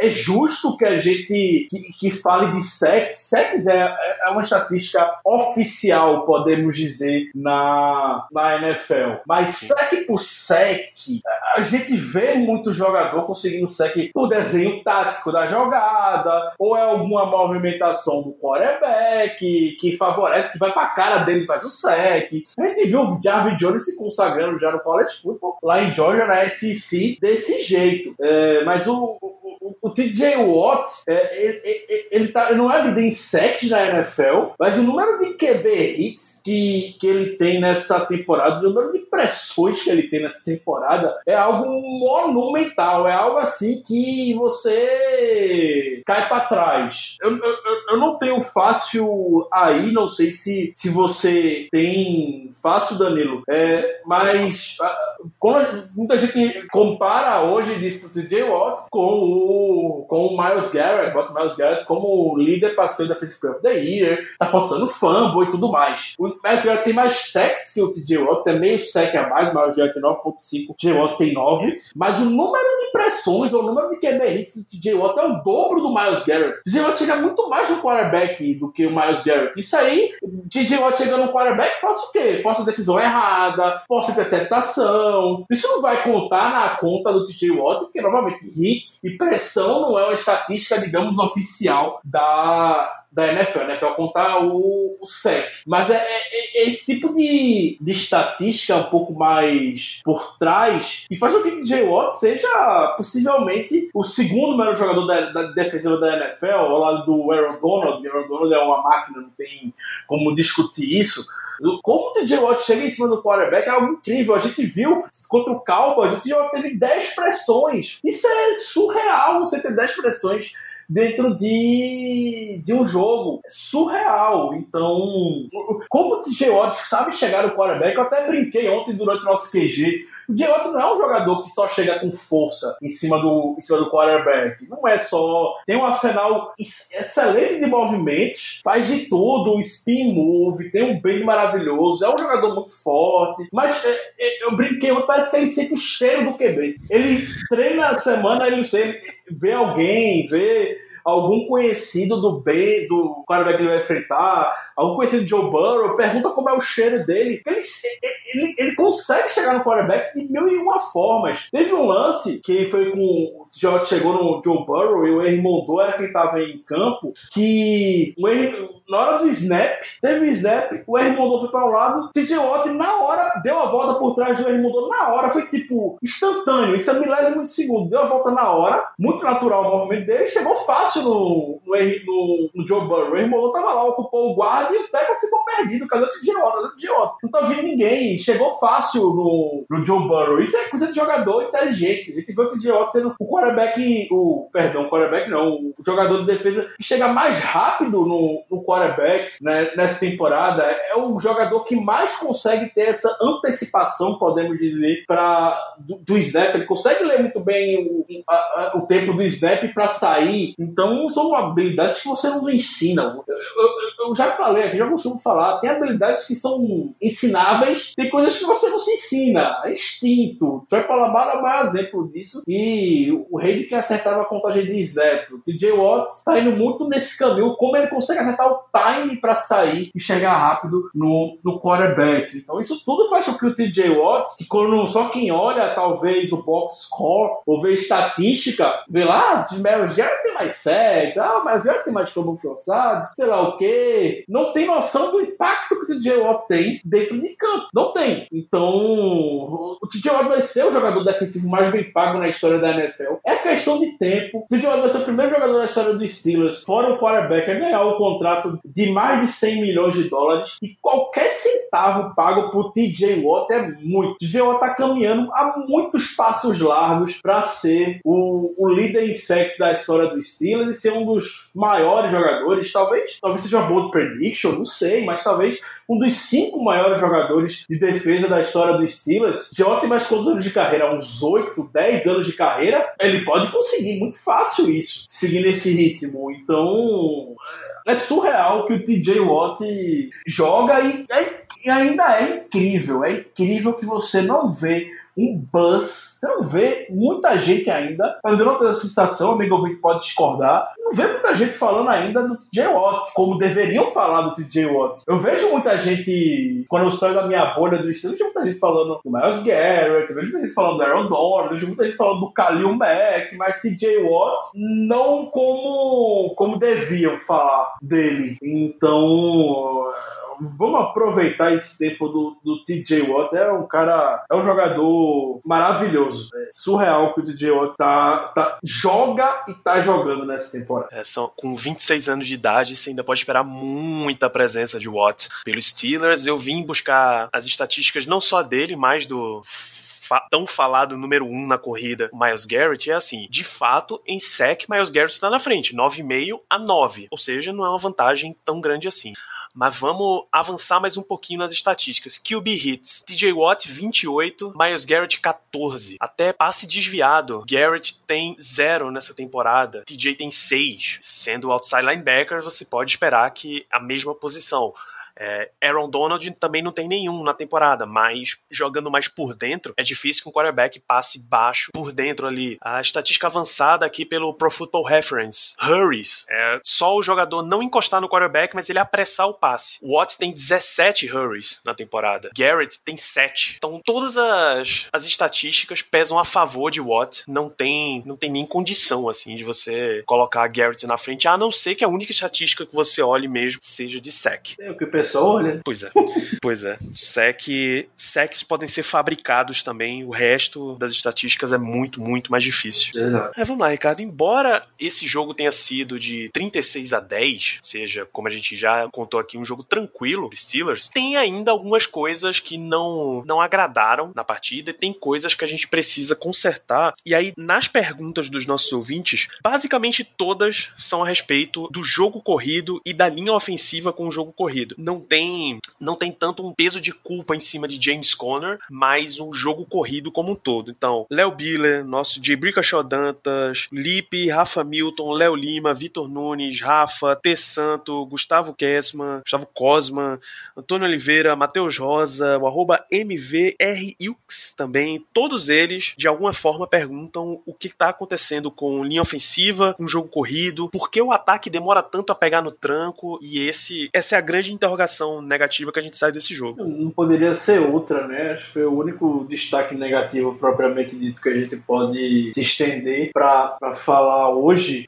é justo que a gente que, que fale de sexo. Sexo é, é uma estatística oficial, podemos dizer, na, na NFL. Mas sec por sec, a gente vê muito jogador conseguindo sec por desenho tático da jogada, ou é alguma movimentação do quarterback que favorece, que vai pra cara dele e faz o sec. A gente viu o Jarvis Jones se consagrando já no college football, lá em Georgia, na SEC, desse jeito. É, mas o, o TJ Watt, é, ele, ele, tá, ele não é líder em sacks na NFL, mas o número de QB hits que, que ele tem nessa temporada, o número de pressões que ele tem nessa temporada é algo monumental, é algo assim que você cai para trás. Eu, eu, eu não tenho fácil aí, não sei se, se você tem fácil, Danilo, é, mas quando muita gente compara hoje de TJ Watt com o com o Miles Garrett, bota o Miles Garrett como líder parceiro da Defensive Player of the Year, tá forçando fumble e tudo mais. O Miles Garrett tem mais sacks que o TJ Watt, é meio sec a mais, o Miles Garrett tem 9.5, o TJ Watt tem 9, mas o número de pressões, ou o número de QB hits do TJ Watt é o dobro do Miles Garrett. O TJ Watt chega muito mais no quarterback do que o Miles Garrett. Isso aí, o TJ Watt chegando no quarterback, faça o quê? Força decisão errada, força interceptação. Isso não vai contar na conta do TJ Watt, porque normalmente hit e pressão não é uma estatística, digamos, oficial da, da NFL. A NFL conta o, o SEC. Mas é, é, é, esse tipo de, de estatística um pouco mais por trás e faz com que DJ Watt seja possivelmente o segundo melhor jogador da, da defensiva da NFL, ao lado do Aaron Donald. Aaron Donald é uma máquina, não tem como discutir isso. Como o TJ Watt chega em cima do quarterback é algo incrível. A gente viu contra o Cowboys, o TJ Watt teve 10 pressões. Isso é surreal você ter 10 pressões dentro de, de um jogo. É surreal. Então, como o TJ Watt sabe chegar no quarterback, eu até brinquei ontem durante o nosso QG o Diego não é um jogador que só chega com força em cima do, em cima do quarterback. Não é só. Tem um arsenal excelente de movimentos, faz de tudo, spin move, tem um bem maravilhoso, é um jogador muito forte. Mas é, é, eu brinquei, parece que ele sente o cheiro do QB. Ele treina a semana, ele, ele vê alguém, vê algum conhecido do B, do quarterback que ele vai enfrentar, algum conhecido de Joe Burrow, pergunta como é o cheiro dele. Ele, ele, ele consegue chegar no quarterback de mil e uma formas. Teve um lance que foi com. O chegou no Joe Burrow e o Henry Mondou era quem estava em campo, que o Henry, na hora do snap, teve um snap, o Henry Mondou foi para um lado, o TJ Watt na hora deu a volta por trás do Henry Mondou, na hora, foi tipo instantâneo, isso é milésimo de segundo, deu a volta na hora, muito natural o movimento dele, chegou fácil no, no, no, no Joe Burrow. O Henry Mondou tava lá, ocupou o guarda e o Teco ficou perdido. Cadê o idiota? Cadê o idiota? Não tá vindo ninguém. Chegou fácil no, no Joe Burrow. Isso é coisa de jogador inteligente. A gente vê o sendo o quarterback, o, perdão, o quarterback não, o jogador de defesa que chega mais rápido no, no quarterback né, nessa temporada. É o jogador que mais consegue ter essa antecipação, podemos dizer, pra, do, do snap. Ele consegue ler muito bem o, a, a, o tempo do snap para sair. Então, são habilidades que você não ensina. Eu, eu, eu já falei aqui, já costumo falar, tem habilidades que são ensináveis, tem coisas que você não se ensina. É instinto. Troy Palabara é o maior exemplo disso. E o rei que acertava a contagem de snap. O TJ Watt tá indo muito nesse caminho, como ele consegue acertar o time para sair e chegar rápido no, no quarterback. Então isso tudo faz com que o TJ Watt, que quando só quem olha talvez o box score ou vê estatística, vê lá, de Mary tem mais sexo, ah, mas tem mais fumble forçado, sei lá o quê não tem noção do impacto que o TJ Watt tem dentro de campo. Não tem. Então, o TJ Watt vai ser o jogador defensivo mais bem pago na história da NFL. É questão de tempo. O TJ Watt vai ser o primeiro jogador da história dos Steelers, fora o quarterback, a ganhar o contrato de mais de 100 milhões de dólares. E qualquer centavo pago por TJ Watt é muito. O TJ Watt tá caminhando a muitos passos largos para ser o, o líder em sacks da história dos Steelers e ser um dos maiores jogadores. Talvez, talvez seja uma bold prediction, não sei, mas talvez um dos cinco maiores jogadores de defesa da história dos Steelers. Tem mais quantos anos de carreira? Uns 8, 10 anos de carreira? Ele pode conseguir muito fácil isso, seguindo esse ritmo. Então, é surreal que o TJ Watt joga e, é, e ainda é incrível. É incrível que você não vê um buzz. Você não vê muita gente ainda, mas eu não tenho a sensação, amigo ouvinte pode discordar, não vê muita gente falando ainda do TJ Watt, como deveriam falar do TJ Watt. Eu vejo muita gente, quando eu saio da minha bolha do estilo, vejo muita gente falando do Miles Garrett, vejo muita gente falando do Aaron Donald, vejo muita gente falando do Khalil Mack, mas TJ Watt não como, como deviam falar dele. Então vamos aproveitar esse tempo do, do TJ Watt. É um cara, é um jogador maravilhoso. É surreal que o TJ Watt tá, tá, joga e tá jogando nessa temporada. É, são, com 26 anos de idade, você ainda pode esperar muita presença de Watt pelos Steelers. Eu vim buscar as estatísticas não só dele, mas do tão falado número um na corrida, Miles Garrett, é assim: de fato, em sec, Miles Garrett está na frente, 9,5 a 9. Ou seja, não é uma vantagem tão grande assim. Mas vamos avançar mais um pouquinho nas estatísticas. QB hits. TJ Watt, 28. Miles Garrett, 14. Até passe desviado. Garrett tem 0 nessa temporada. TJ tem 6. Sendo outside linebacker, você pode esperar que a mesma posição. É, Aaron Donald também não tem nenhum na temporada, mas jogando mais por dentro, é difícil que um quarterback passe baixo por dentro ali. A estatística avançada aqui pelo Pro Football Reference, hurries, é só o jogador não encostar no quarterback, mas ele apressar o passe. Watts tem 17 hurries na temporada, Garrett tem 7. Então todas as, as estatísticas pesam a favor de Watt. Não tem, não tem nem condição assim de você colocar Garrett na frente, a não ser que a única estatística que você olhe mesmo seja de sec. É o que o pessoa olha. Pois é. Pois é. Sec, secs podem ser fabricados também. O resto das estatísticas é muito, muito mais difícil. Exato. É, vamos lá, Ricardo. Embora esse jogo tenha sido de 36 a 10, ou seja, como a gente já contou aqui, um jogo tranquilo, Steelers, tem ainda algumas coisas que não, não agradaram na partida e tem coisas que a gente precisa consertar. E aí, nas perguntas dos nossos ouvintes, basicamente todas são a respeito do jogo corrido e da linha ofensiva com o jogo corrido. Não tem, não tem tanto um peso de culpa em cima de James Conner, mas um jogo corrido como um todo. Então, Léo Biller, nosso de Brickashaw Dantas, Lipe, Rafa Milton, Léo Lima, Vitor Nunes, Rafa, T. Santo, Gustavo Kessman, Gustavo Cosman, Antônio Oliveira, Matheus Rosa, o arroba também, todos eles, de alguma forma, perguntam o que está acontecendo com linha ofensiva, um jogo corrido, por que o ataque demora tanto a pegar no tranco, e esse essa é a grande interrogação negativa que a gente sai desse jogo. Não poderia ser outra, né? Acho que foi o único destaque negativo propriamente dito que a gente pode se estender para falar hoje.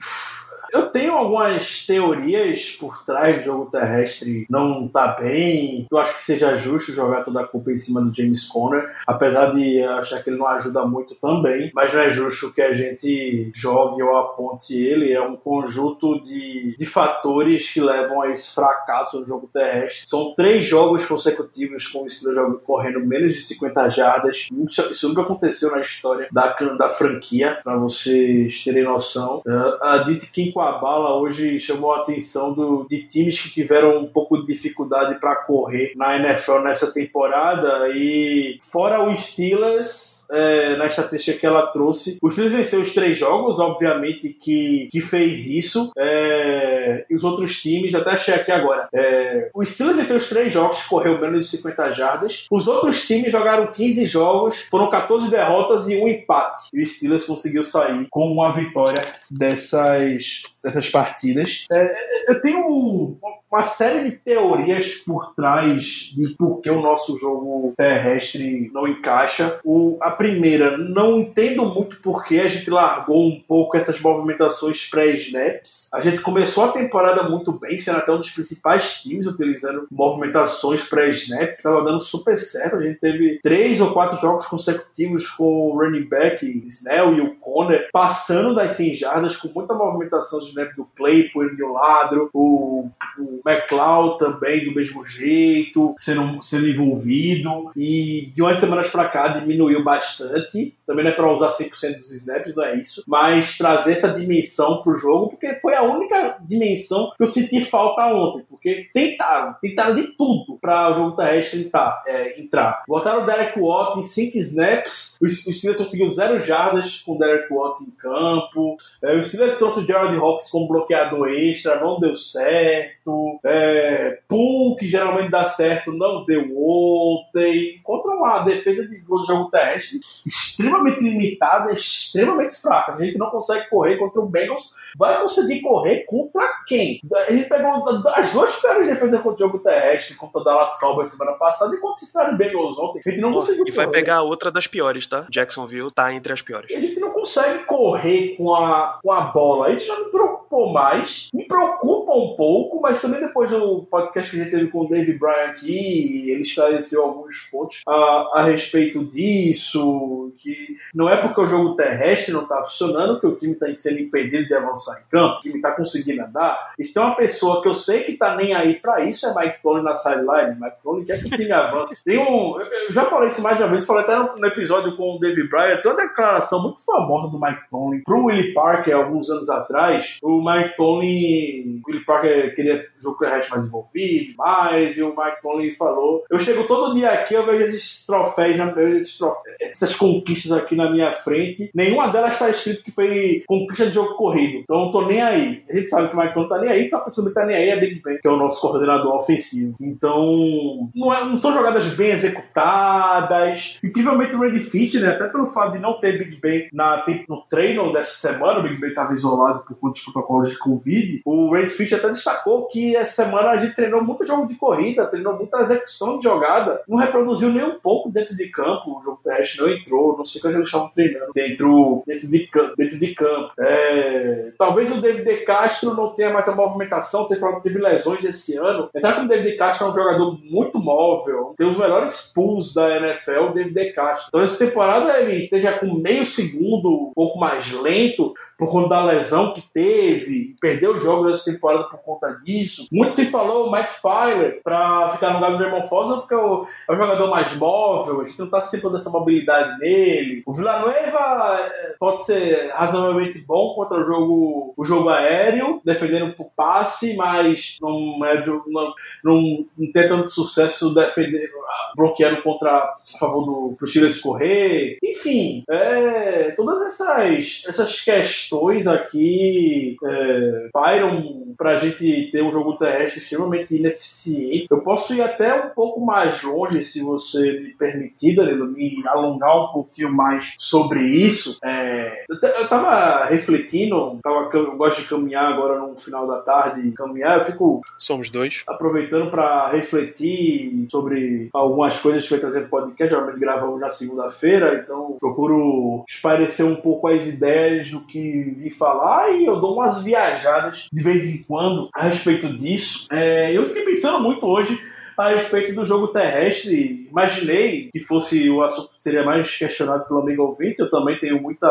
Eu tenho algumas teorias por trás do jogo terrestre não tá bem. Eu acho que seja justo jogar toda a culpa em cima do James Conner, apesar de achar que ele não ajuda muito também. Mas não é justo que a gente jogue ou aponte ele. É um conjunto de, de fatores que levam a esse fracasso no jogo terrestre. São três jogos consecutivos com o Steelers correndo menos de 50 jardas. Isso nunca aconteceu na história da, da franquia, para vocês terem noção. Uh, a Dite Kim a bala hoje chamou a atenção do, de times que tiveram um pouco de dificuldade para correr na NFL nessa temporada e fora o Steelers é, na estatística que ela trouxe. O Steelers venceu os três jogos, obviamente que, que fez isso. É, e os outros times, até achei aqui agora. É, o Steelers venceu os três jogos, correu menos de 50 jardas. Os outros times jogaram 15 jogos, foram 14 derrotas e um empate. E o Steelers conseguiu sair com uma vitória dessas dessas partidas. É, eu tenho um, uma série de teorias por trás de por que o nosso jogo terrestre não encaixa. O, a primeira, não entendo muito por que a gente largou um pouco essas movimentações pré-snaps. A gente começou a temporada muito bem, sendo até um dos principais times utilizando movimentações pré-snap. Estava dando super certo. A gente teve três ou quatro jogos consecutivos com o running back Snell e o Conner passando das 100 jardas com muita movimentação de snap do Claypool e o Ladro, o, o McLeod também do mesmo jeito, sendo, sendo envolvido. E de umas semanas para cá diminuiu bastante. Também não é para usar 100% dos snaps, não é isso. Mas trazer essa dimensão pro jogo, porque foi a única dimensão que eu senti falta ontem. Porque tentaram, tentaram de tudo para o jogo terrestre entrar. É, entrar. Botaram o Derek Watt em 5 snaps, os, Steelers conseguiu 0 jardas com o Derek Watt em campo. É, o Steelers trouxe o Gerald Como bloqueador extra, não deu certo. É, Pool, que geralmente dá certo, não deu ontem. Contra uma defesa de jogo terrestre extremamente limitada, extremamente fraca. A gente não consegue correr contra o Bengals. Vai conseguir correr contra quem? A gente pegou as duas piores defesas contra o jogo terrestre, contra o Dallas Cowboys semana passada e contra o Cincinnati Bengals ontem. A gente não conseguiu E vai pegar outra das piores, tá? Jacksonville tá entre as piores. E a gente não consegue correr com a, com a bola. Isso já me preocupou mais. Me preocupa um pouco, mas também depois do podcast que a gente teve com o Dave Bryan aqui, ele esclareceu alguns pontos a, a respeito disso, que não é porque o jogo terrestre não tá funcionando que o time tá sendo impedido de avançar em campo, o time tá conseguindo andar. E se tem uma pessoa que eu sei que tá nem aí para isso, é Mike Tony na sideline. Mike Tony quer que o time avance. Tem um. Eu já falei isso mais de uma vez, falei até no, no episódio com o Dave Bryan, tem uma declaração muito famosa do Mike Tony pro Willie Parker alguns anos atrás. O Mike Tony, o Willie Parker queria jogo terrestre mais envolvido, mais, e o Mike Tony falou: Eu chego todo dia aqui, eu vejo esses troféus, esses troféus essas conquistas aqui na minha frente. Nenhuma delas está escrito que foi conquista de jogo corrido. Então eu não tô nem aí. A gente sabe que o Mike Tony tá nem aí, se a pessoa não tá nem aí é Big Ben, que é o nosso coordenador ofensivo. Então, não, é, não são jogadas bem executadas. Incrivelmente o Randy Fitch, né? Até pelo fato de não ter Big Ben na, no treino dessa semana, o Big Ben estava isolado por conta dos protocolos de Covid. O Randy Fitch até destacou que essa semana a gente treinou muito jogo de corrida, treinou muita execução de jogada, não reproduziu nem um pouco dentro de campo. O jogo terrestre não entrou, não sei quando eles estavam treinando dentro, dentro, de, dentro de campo. É, talvez o David Castro não tenha mais a movimentação, teve, teve lesões esse ano. Mas que o David Castro é um jogador muito móvel, tem os melhores pulls da NFL, o David Castro. Então essa temporada ele esteja com meio segundo, um pouco mais lento, por conta da lesão que teve, perdeu os jogos dessa temporada por conta disso. Muito se falou o Mike Filer para ficar no lugar do Raymond Fosa porque é o, é o jogador mais móvel, a gente não está sempre dessa mobilidade nele. O Villanueva é, pode ser razoavelmente bom contra o jogo, o jogo aéreo, defendendo por passe, mas não, é, não, não, não tem tanto sucesso defendendo, bloqueando contra a favor do pro Steelers correr. Enfim, é, todas essas, essas questões aqui é, pairam para a gente ter um jogo terrestre extremamente ineficiente. Eu posso ir até um pouco mais longe, se você me permitir, Danilo, me alongar um pouquinho mais sobre isso. É, eu, estava refletindo, tava, eu gosto de caminhar agora no final da tarde, caminhar, eu fico. Somos dois. Aproveitando para refletir sobre algumas coisas que foi trazer podcast, geralmente gravamos na segunda-feira, então procuro esparecer um pouco as ideias do que vi falar e eu dou umas viajadas de vez em quando a respeito disso. É, eu fiquei pensando muito hoje a respeito do jogo terrestre. Imaginei que fosse o assunto que seria mais questionado pelo amigo ouvinte. Eu também tenho muita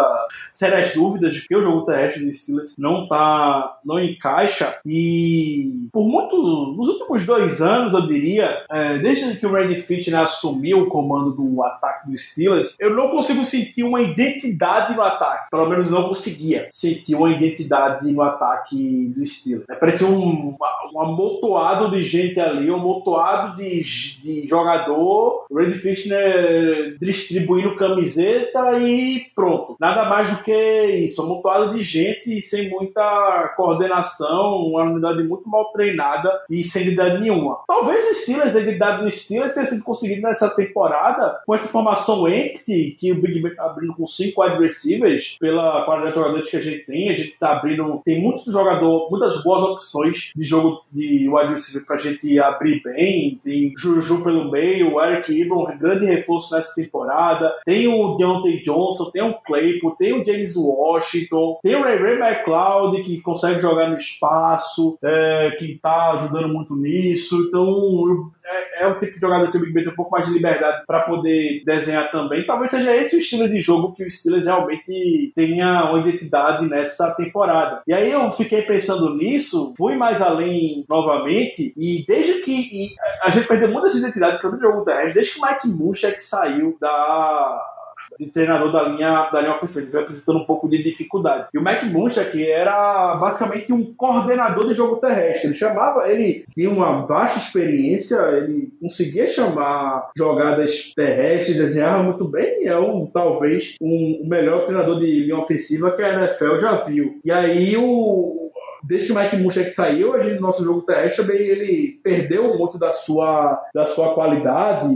sérias dúvidas de que o jogo terrestre do Steelers não tá, não encaixa. E por muito, nos últimos dois anos, eu diria, é, desde que o Randy Fitch né, assumiu o comando do ataque do Steelers, eu não consigo sentir uma identidade no ataque. Pelo menos não conseguia sentir uma identidade no ataque do Steelers. É, parecia um, um amontoado de gente ali, um amontoado amontoado de, de jogador, Red Fishner distribuindo camiseta e pronto. Nada mais do que isso, amontoado de gente sem muita coordenação, uma unidade muito mal treinada e sem idade nenhuma. Talvez o Steelers, a idade do Steelers tenha sido conseguido nessa temporada com essa formação empty que o Big Ben tá abrindo com cinco wide receivers pela qualidade de jogadores que a gente tem. A gente tá abrindo, tem muitos jogadores, muitas boas opções de jogo de wide receiver pra gente abrir bem. Tem Juju pelo meio, o Eric Ibram, grande reforço nessa temporada. Tem o Deontay Johnson, tem o Claypool, tem o James Washington, tem o Ray Ray McLeod que consegue jogar no espaço, é, que tá ajudando muito nisso. Então, é, é o tipo de jogador que o Big Ben tem um pouco mais de liberdade para poder desenhar também. Talvez seja esse o estilo de jogo que o Steelers realmente tenha uma identidade nessa temporada. E aí eu fiquei pensando nisso, fui mais além novamente, e desde que e a gente perdeu muitas identidades pelo jogo terrestre, desde que o Mike Munchak saiu da de treinador da linha, da linha ofensiva. Ele vai apresentando um pouco de dificuldade. E o Mac Muncha, que era basicamente um coordenador de jogo terrestre. Ele chamava, ele tinha uma baixa experiência, ele conseguia chamar jogadas terrestres, desenhava muito bem e é um, talvez um, o melhor treinador de linha ofensiva que a NFL já viu. E aí o, desde que o Mike Munchak saiu, a gente, nosso jogo terrestre também ele perdeu muito da sua, da sua qualidade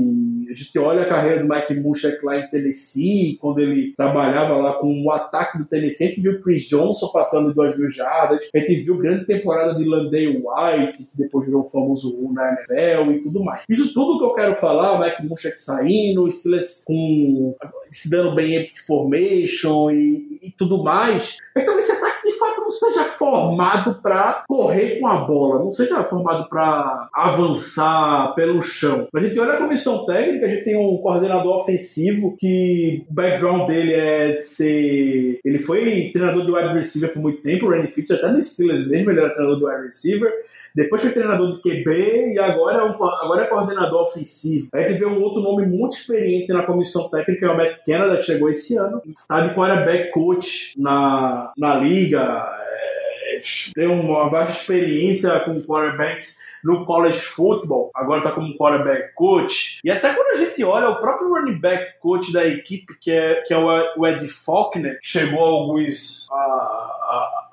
a gente olha a carreira do Mike Munchak lá em Tennessee, quando ele trabalhava lá com o ataque do Tennessee, a gente viu Chris Johnson passando de 2 mil jardas, a gente viu grande temporada de Landale White, que depois virou famoso 1 na NFL e tudo mais. Isso tudo que eu quero falar, o Mike Munchak saindo, o Steelers com, se dando bem empty formation e, e tudo mais, é que talvez esse ataque de fato não seja formado para correr com a bola, não seja formado para avançar pelo chão. A gente olha a comissão técnica, a gente tem um coordenador ofensivo que o background dele é de ser. Ele foi treinador de wide receiver por muito tempo, o Randy Fitch, até no Steelers mesmo, ele era treinador de wide receiver. Depois foi treinador de QB e agora é, um, agora é coordenador ofensivo. Aí teve um outro nome muito experiente na comissão técnica, é o Matt Canada, que chegou esse ano. Está de quarterback coach na, na liga. Tem uma vasta experiência com quarterbacks no college football, agora está como quarterback coach. E até quando a gente olha o próprio running back coach da equipe, que é, que é o Ed Faulkner, chegou a alguns. A, a,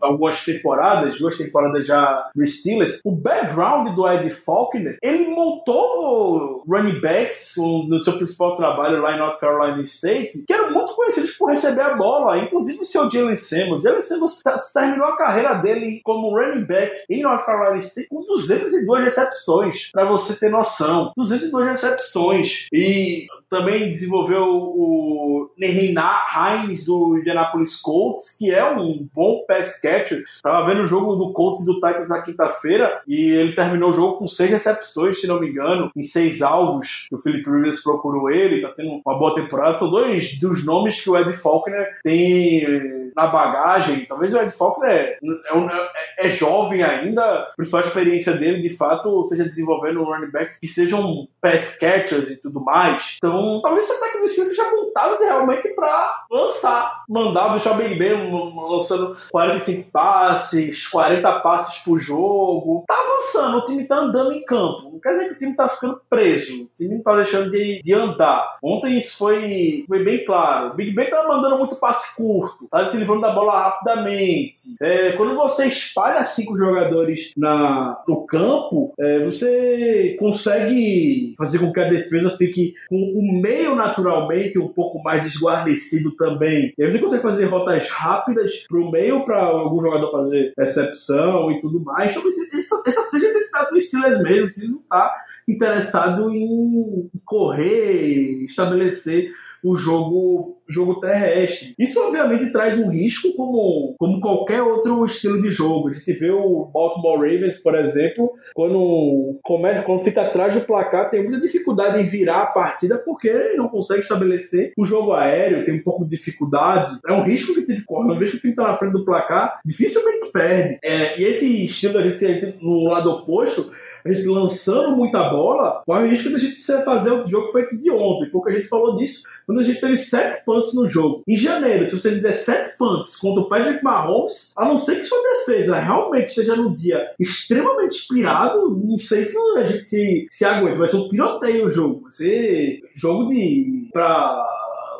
algumas temporadas, duas temporadas já no Steelers, o background do Ed Faulkner, ele montou running backs no seu principal trabalho lá em North Carolina State, que eram muito conhecidos por receber a bola, inclusive o seu Jalen Samuels. Jalen Samuels terminou a carreira dele como running back em North Carolina State com 202 recepções, para você ter noção. 202 recepções. E também desenvolveu o Nereinar Hines do Indianapolis Colts, que é um bom pass catcher. Tava vendo o jogo do Colts e do Titans na quinta-feira e ele terminou o jogo com seis recepções, se não me engano, em seis alvos. O Philip Rivers procurou ele, tá tendo uma boa temporada. São dois dos nomes que o Ed Faulkner tem na bagagem. Talvez o Ed Faulkner é, é, é, jovem ainda, a principal experiência dele, de fato, seja desenvolvendo running backs que sejam pass catchers e tudo mais. Então, talvez do Steelers seja montado realmente para lançar, mandar deixar bem bem, lançando 45 passes, 40 passes por jogo. Tá avançando, o time tá andando em campo. Não quer dizer que o time tá ficando preso, o time não tá deixando de, de andar. Ontem isso foi, foi bem claro. O Big Ben tá mandando muito passe curto, tá livrando da bola rapidamente. É, quando você espalha cinco jogadores na, no campo, é, você consegue fazer com que a defesa fique com o meio naturalmente um pouco mais desguarnecido também. E aí você consegue fazer rotas rápidas pro meio para algum jogador fazer recepção e tudo mais. Então, essa, essa seja a identidade do Steelers mesmo. O não tá interessado em correr, estabelecer o jogo, jogo terrestre. Isso, obviamente, traz um risco como, como qualquer outro estilo de jogo. A gente vê o Baltimore Ravens, por exemplo, quando, começa, quando fica atrás do placar, tem muita dificuldade em virar a partida porque não consegue estabelecer o jogo aéreo, tem um pouco de dificuldade. É um risco que time corre. Uma vez que o time está na frente do placar, dificilmente perde. É, e esse estilo, a gente, no lado oposto, a gente lançando muita bola, corre o risco da gente fazer o jogo feito de ontem, porque a gente falou disso quando a gente teve sete punts no jogo. Em janeiro, se você fizer sete punts contra o Patrick Mahomes, a não ser que sua defesa realmente esteja no dia extremamente inspirado, não sei se a gente se, se aguenta. Vai ser um tiroteio o jogo. Vai ser jogo de. pra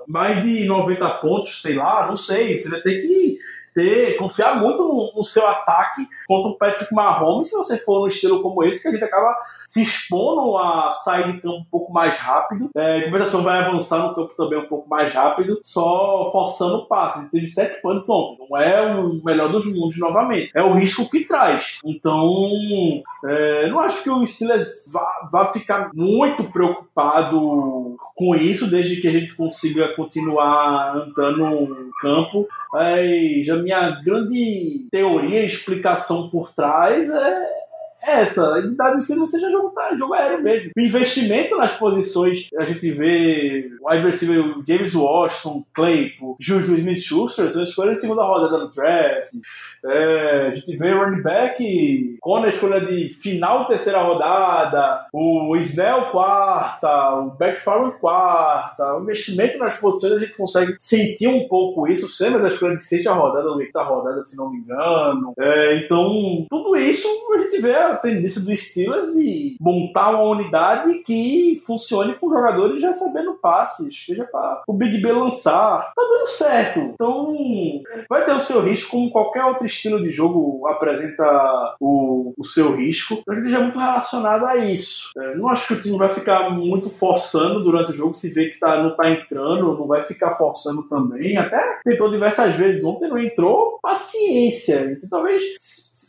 mais de 90 pontos, sei lá, não sei. Você vai ter que ter, confiar muito no, no, seu ataque contra o Patrick Mahomes, se você for no estilo como esse, que a gente acaba se expondo a sair de campo um pouco mais rápido. É, a compensação vai avançar no campo também um pouco mais rápido, só forçando o passe. Ele teve sete punts ontem. Não é o melhor dos mundos novamente. É o risco que traz. Então, é, não acho que o Steelers vá, vá ficar muito preocupado com isso, desde que a gente consiga continuar andando no campo. Mas a minha grande teoria explicação por trás é essa. Dado isso, você já jogo, tá, jogo aéreo mesmo. O investimento nas posições, a gente vê o receiver James Washington, Claypool, Juju Smith-Schuster, são escolhas em segunda rodada no draft. É, a gente vê o running back com a escolha de final terceira rodada, o Snell quarta, o Backfarland quarta, o investimento nas posições a gente consegue sentir um pouco isso, sempre da escolha de sexta rodada, ou oitava rodada, se não me engano. É, então, tudo isso a gente vê a tendência do Steelers de montar uma unidade que funcione com jogadores já sabendo passes, seja para o Big B lançar. Tá dando certo. Então, vai ter o seu risco como qualquer outro estilo de jogo apresenta o, o seu risco, para que esteja muito relacionado a isso. É, não acho que o time vai ficar muito forçando durante o jogo, se vê que tá, não tá entrando, não vai ficar forçando também. Até tentou diversas vezes ontem, não entrou. Paciência. Então talvez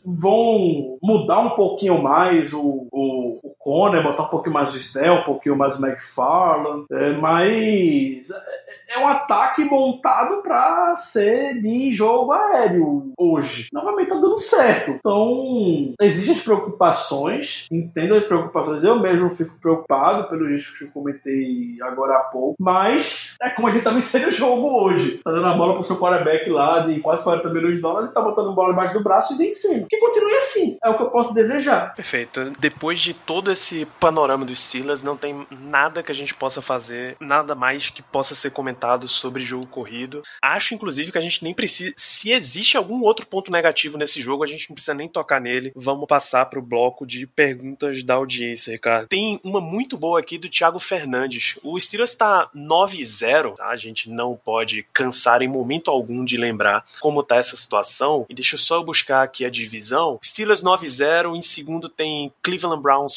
vão mudar um pouquinho mais o, o, o Conner, botar um pouquinho mais o Snell, um pouquinho mais o McFarland, é, mas é um ataque montado para ser de jogo aéreo hoje. Novamente tá dando certo. Então, existem as preocupações, entendo as preocupações, eu mesmo fico preocupado pelo risco que eu comentei agora há pouco, mas é como a gente tá vencendo o jogo hoje. Tá dando a bola pro seu quarterback lá de quase 40 milhões de dólares e tá botando a bola embaixo do braço e vencendo. Continue assim, é o que eu posso desejar. Perfeito. Depois de todo esse panorama dos Steelers, não tem nada que a gente possa fazer, nada mais que possa ser comentado comentado sobre jogo corrido. Acho, inclusive, que a gente nem precisa. Se existe algum outro ponto negativo nesse jogo, a gente não precisa nem tocar nele. Vamos passar para o bloco de perguntas da audiência, Ricardo. Tem uma muito boa aqui do Thiago Fernandes. O Steelers está 9-0, tá? A gente não pode cansar em momento algum de lembrar como tá essa situação. E deixa eu só buscar aqui a divisão. Steelers 9-0, em segundo tem Cleveland Browns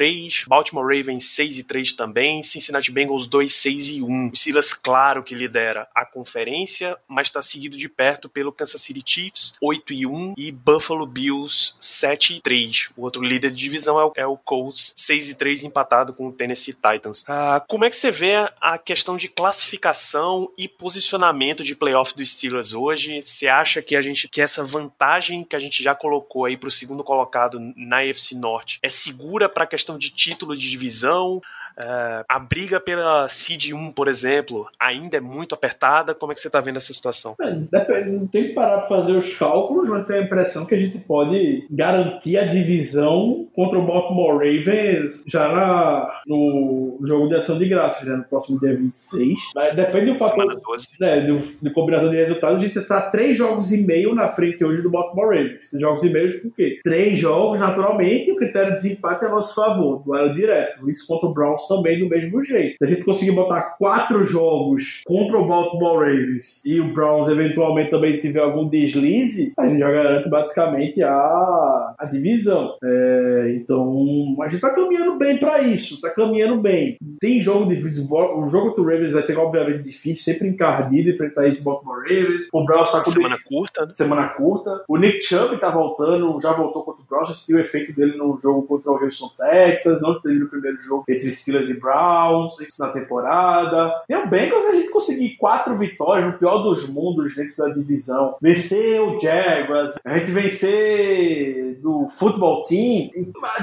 6-3, Baltimore Ravens 6-3 também, Cincinnati Bengals 2-6-1. O Steelers, claro, que lidera a conferência, mas está seguido de perto pelo Kansas City Chiefs, 8 e 1, e Buffalo Bills, 7 e 3. O outro líder de divisão é o, é o Colts, 6 e 3, empatado com o Tennessee Titans. Ah, como é que você vê a questão de classificação e posicionamento de playoff dos Steelers hoje? Você acha que a gente que essa vantagem que a gente já colocou aí para o segundo colocado na UFC Norte é segura para a questão de título de divisão? Uh, a briga pela Seed 1, por exemplo, ainda é muito apertada. Como é que você está vendo essa situação? É, depende, tem que parar para fazer os cálculos, mas tenho a impressão que a gente pode garantir a divisão contra o Baltimore Ravens já na, no jogo de ação de graças, né, no próximo dia 26. Mas depende do fator né, combinação de resultados. A gente está três jogos e meio na frente hoje do Baltimore Ravens. Jogos e meio por quê? Três jogos, naturalmente, o critério de desempate é a nosso favor, duelo direto. Isso contra o Browns também do mesmo jeito. Se a gente conseguir botar quatro jogos contra o Baltimore Ravens e o Browns eventualmente também tiver algum deslize, a gente já garante basicamente a, a divisão. É, então, a gente tá caminhando bem para isso, tá caminhando bem. Tem jogo difícil, o jogo do Ravens vai ser obviamente difícil, sempre encardido enfrentar esse Baltimore Ravens. O Browns tá com semana curta, né? semana curta. O Nick Chubb tá voltando, já voltou contra o Browns, assistiu o efeito dele no jogo contra o Houston Texas, não teve no primeiro jogo entre Steelers Steelers e Browns na temporada. Tem o Bengals a gente conseguir quatro vitórias no pior dos mundos dentro da divisão. Vencer o Jaguars, a gente vencer do futebol team,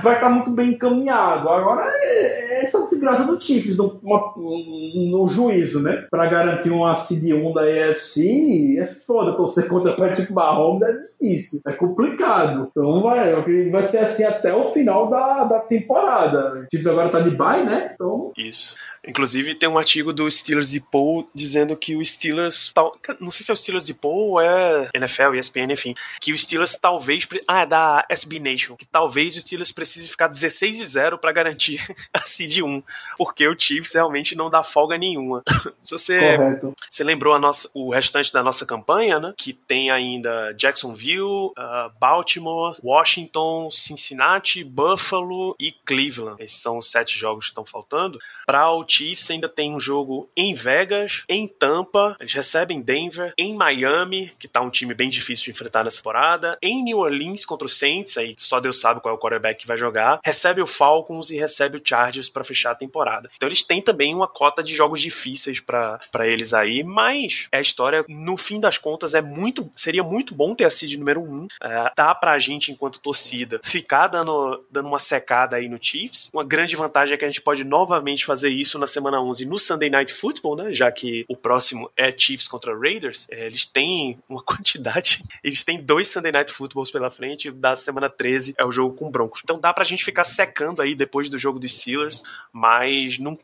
vai estar muito bem encaminhado. Agora, é essa desgraça do Chiefs no, no juízo, né? Para garantir uma cd 1 da AFC, é foda torcer contra Patrick Mahomes, é difícil, é complicado. Então, vai, vai ser assim até o final da, da temporada. O Chiefs agora tá de bye, né? Então. Isso. Inclusive, tem um artigo do Steelers e Paul dizendo que o Steelers. Tal, não sei se é o Steelers e Paul ou é NFL, ESPN, enfim. Que o Steelers talvez. Ah, é da SB Nation. Que talvez o Steelers precise ficar 16 e 0 para garantir a Seed 1. Porque o Chiefs realmente não dá folga nenhuma. se você. Correto. Você lembrou a nossa, o restante da nossa campanha, né? Que tem ainda Jacksonville, uh, Baltimore, Washington, Cincinnati, Buffalo e Cleveland. Esses são os sete jogos que estão faltando. Para o Chiefs ainda tem um jogo em Vegas, em Tampa, eles recebem Denver, em Miami, que tá um time bem difícil de enfrentar nessa temporada, em New Orleans contra o Saints, aí só Deus sabe qual é o quarterback que vai jogar, recebe o Falcons e recebe o Chargers para fechar a temporada. Então eles têm também uma cota de jogos difíceis para eles aí, mas é a história, no fim das contas, é muito seria muito bom ter a seed número 1, um, é, dá pra gente, enquanto torcida, ficar dando, dando uma secada aí no Chiefs. Uma grande vantagem é que a gente pode novamente fazer isso na semana 11 no Sunday Night Football, né? Já que o próximo é Chiefs contra Raiders. É, eles têm uma quantidade. Eles têm dois Sunday Night Footballs pela frente. Da semana 13 é o jogo com Broncos. Então dá pra gente ficar secando aí depois do jogo dos Steelers, mas não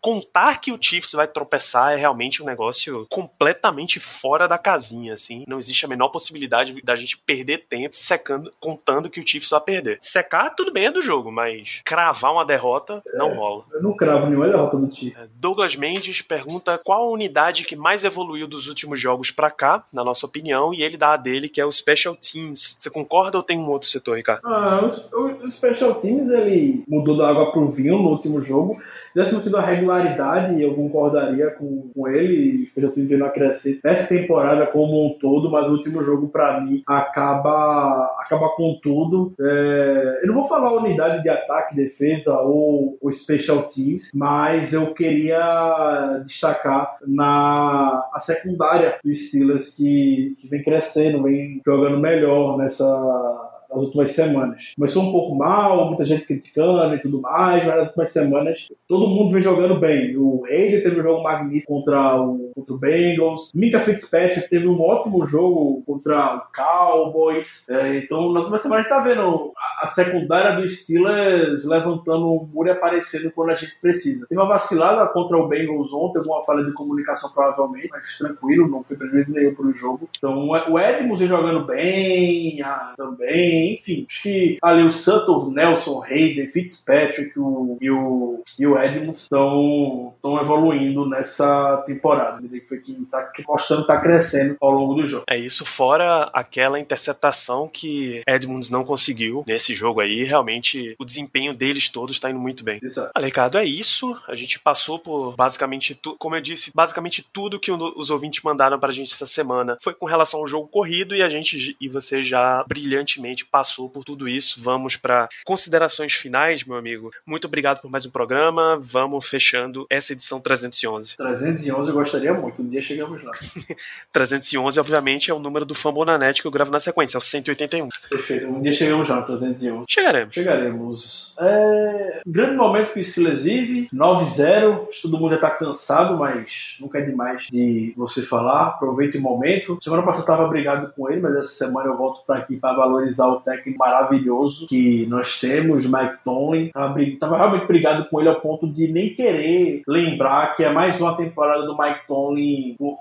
contar que o Chiefs vai tropeçar é realmente um negócio completamente fora da casinha, assim. Não existe a menor possibilidade da gente perder tempo secando, contando que o Chiefs vai perder. Secar, tudo bem é do jogo, mas cravar uma derrota não rola. Eu não cravo nenhuma derrota do time. Douglas Mendes pergunta qual a unidade que mais evoluiu dos últimos jogos para cá, na nossa opinião, e ele dá a dele, que é o Special Teams. Você concorda ou tem um outro setor, Ricardo? Ah, o, o Special Teams ele mudou da água pro vinho no último jogo. Se tivesse mantido a regularidade, eu concordaria com, com ele. O Special Teams veio a crescer essa temporada como um todo, mas o último jogo para mim acaba, acaba com tudo. É, eu não vou falar unidade de ataque, defesa ou, ou Special Teams, mas eu queria destacar na a secundária do Steelers que, que vem crescendo, vem jogando melhor nessa nas últimas semanas. Começou um pouco mal, muita gente criticando e tudo mais, mas nas últimas semanas todo mundo vem jogando bem. O Hayden teve um jogo magnífico contra o, contra o Bengals. Mika Fitzpatrick teve um ótimo jogo contra o Cowboys. É, então, nas últimas semanas a gente tá vendo a, a secundária do Steelers levantando o muro e aparecendo quando a gente precisa. Teve uma vacilada contra o Bengals ontem, alguma falha de comunicação provavelmente, mas tranquilo, não foi prejuízo nenhum pro jogo. Então, o Edmonds jogando bem ah, também enfim, acho que ali o Santos, Nelson, Hayden, Fitzpatrick o, e, o, e o Edmonds estão evoluindo nessa temporada. Ele foi que está mostrando que está crescendo ao longo do jogo. É isso, fora aquela interceptação que Edmonds não conseguiu nesse jogo aí, realmente o desempenho deles todos está indo muito bem. Exato. Ah, Ricardo, é isso. A gente passou por basicamente tudo, como eu disse, basicamente tudo que os ouvintes mandaram para a gente essa semana foi com relação ao jogo corrido e a gente e você já brilhantemente passou por tudo isso. Vamos para considerações finais, meu amigo. Muito obrigado por mais um programa. Vamos fechando essa edição 311. 311 eu gostaria muito, um dia chegamos lá. 311, obviamente, é o número do Fambonanet que eu gravo na sequência, é o 181. Perfeito, um dia chegamos lá, 311. Chegaremos. Chegaremos. É... Grande momento que o Silas vive, 9-0. Todo mundo já tá cansado, mas nunca é demais de você falar. Aproveite o momento. Semana passada eu tava brigado com ele, mas essa semana eu volto para aqui para valorizar o técnico maravilhoso que nós temos, Mike Tomlin. Tava, realmente brigado com ele ao ponto de nem querer lembrar que é mais uma temporada do Mike Tomlin com,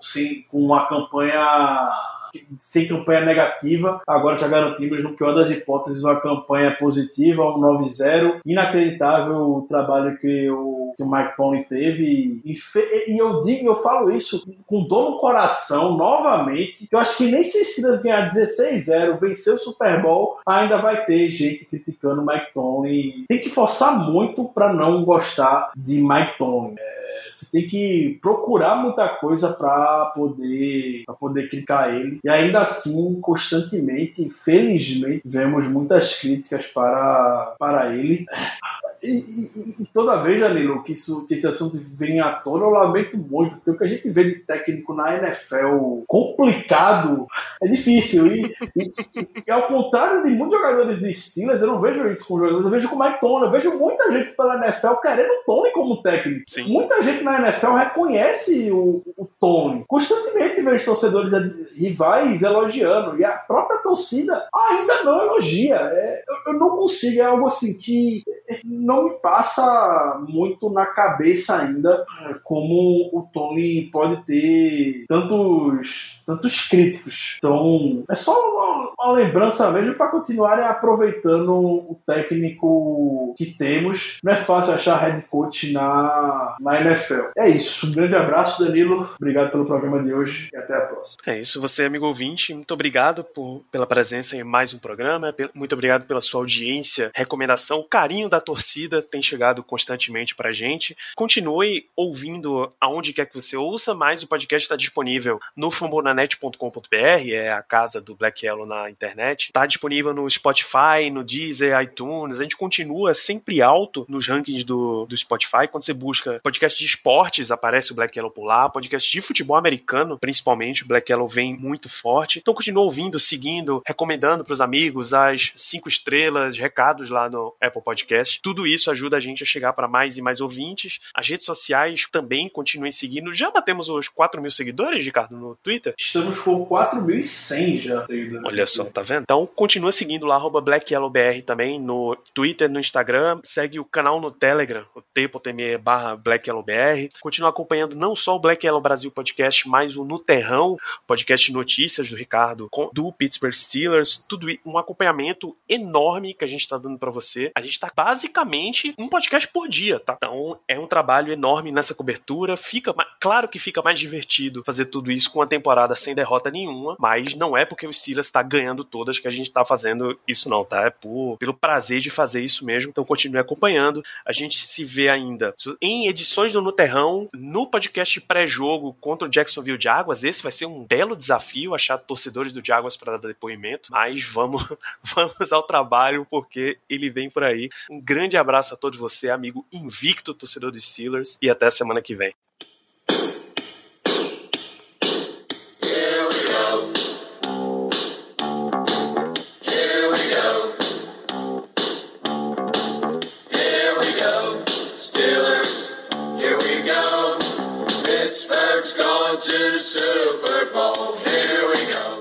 com uma campanha sem campanha negativa. Agora já garantimos, no pior das hipóteses, uma campanha positiva, um 9-0. Inacreditável o trabalho que o, que o Mike Tomlin teve. E, e, eu digo, eu falo isso com dor no coração, novamente, eu acho que nem se o Steelers ganhar 16-0, vencer o Super Bowl, ainda vai ter gente criticando o Mike Tomlin. Tem que forçar muito para não gostar de Mike. É, você tem que procurar muita coisa para poder para poder clicar ele. E ainda assim, constantemente, felizmente, vemos muitas críticas para, para ele. E, e, e, toda vez, Danilo, que, isso, que esse assunto vem à tona, eu lamento muito, porque o que a gente vê de técnico na NFL complicado é difícil. E, e, ao contrário de muitos jogadores de Steelers, eu não vejo isso com jogadores, eu vejo com Mike Tony, eu vejo muita gente pela NFL querendo o Tony como técnico. Sim. Muita gente na NFL reconhece o, o Tony. Constantemente vejo torcedores rivais elogiando, e a própria torcida ainda não elogia. É, eu, eu não consigo, é algo assim que não me passa muito na cabeça ainda é, como o Tony pode ter tantos, tantos críticos. Então, é só uma, uma lembrança mesmo para continuarem aproveitando o técnico que temos. Não é fácil achar head coach na, na NFL. É isso. Um grande abraço, Danilo. Obrigado pelo programa de hoje e até a próxima. É isso. Você, amigo ouvinte, muito obrigado por, pela presença em mais um programa. Muito obrigado pela sua audiência, recomendação, carinho da torcida tem chegado constantemente pra gente. Continue ouvindo aonde quer que você ouça, mas o podcast está disponível no fambonanet.com.br, é a casa do Black Yellow na internet. Está disponível no Spotify, no Deezer, iTunes. A gente continua sempre alto nos rankings do, do Spotify. Quando você busca podcast de esportes, aparece o Black Yellow por lá. Podcast de futebol americano, principalmente, o Black Yellow vem muito forte. Então continua ouvindo, seguindo, recomendando para os amigos as cinco estrelas, recados lá no Apple Podcast. Tudo isso ajuda a gente a chegar para mais e mais ouvintes. As redes sociais também continuem seguindo. Já batemos os 4 mil seguidores, Ricardo, no Twitter? Estamos com 4.100 já. Olha só, tá vendo? Então continua seguindo lá, BlackYellowBR também no Twitter, no Instagram. Segue o canal no Telegram, o t.me barra BlackYellowBR. Continua acompanhando não só o Black Yellow Brasil Podcast, mas o No Terrão, podcast de notícias do Ricardo, do Pittsburgh Steelers. Tudo um acompanhamento enorme que a gente está dando para você. A gente está basicamente um podcast por dia, tá? Então é um trabalho enorme nessa cobertura. Fica, claro que fica mais divertido fazer tudo isso com uma temporada sem derrota nenhuma, mas não é porque o Steelers está ganhando todas que a gente está fazendo isso não, tá? É por, pelo prazer de fazer isso mesmo. Então continue acompanhando. A gente se vê ainda em edições do Nuterrão, no podcast pré-jogo contra o Jacksonville Jaguars. Esse vai ser um belo desafio achar torcedores do Jaguars para dar depoimento, mas vamos vamos ao trabalho porque ele vem por aí. Um grande abraço abraço a todos você, amigo invicto torcedor dos Steelers, e até a semana que vem. Pittsburgh's to Super Bowl. Here we go.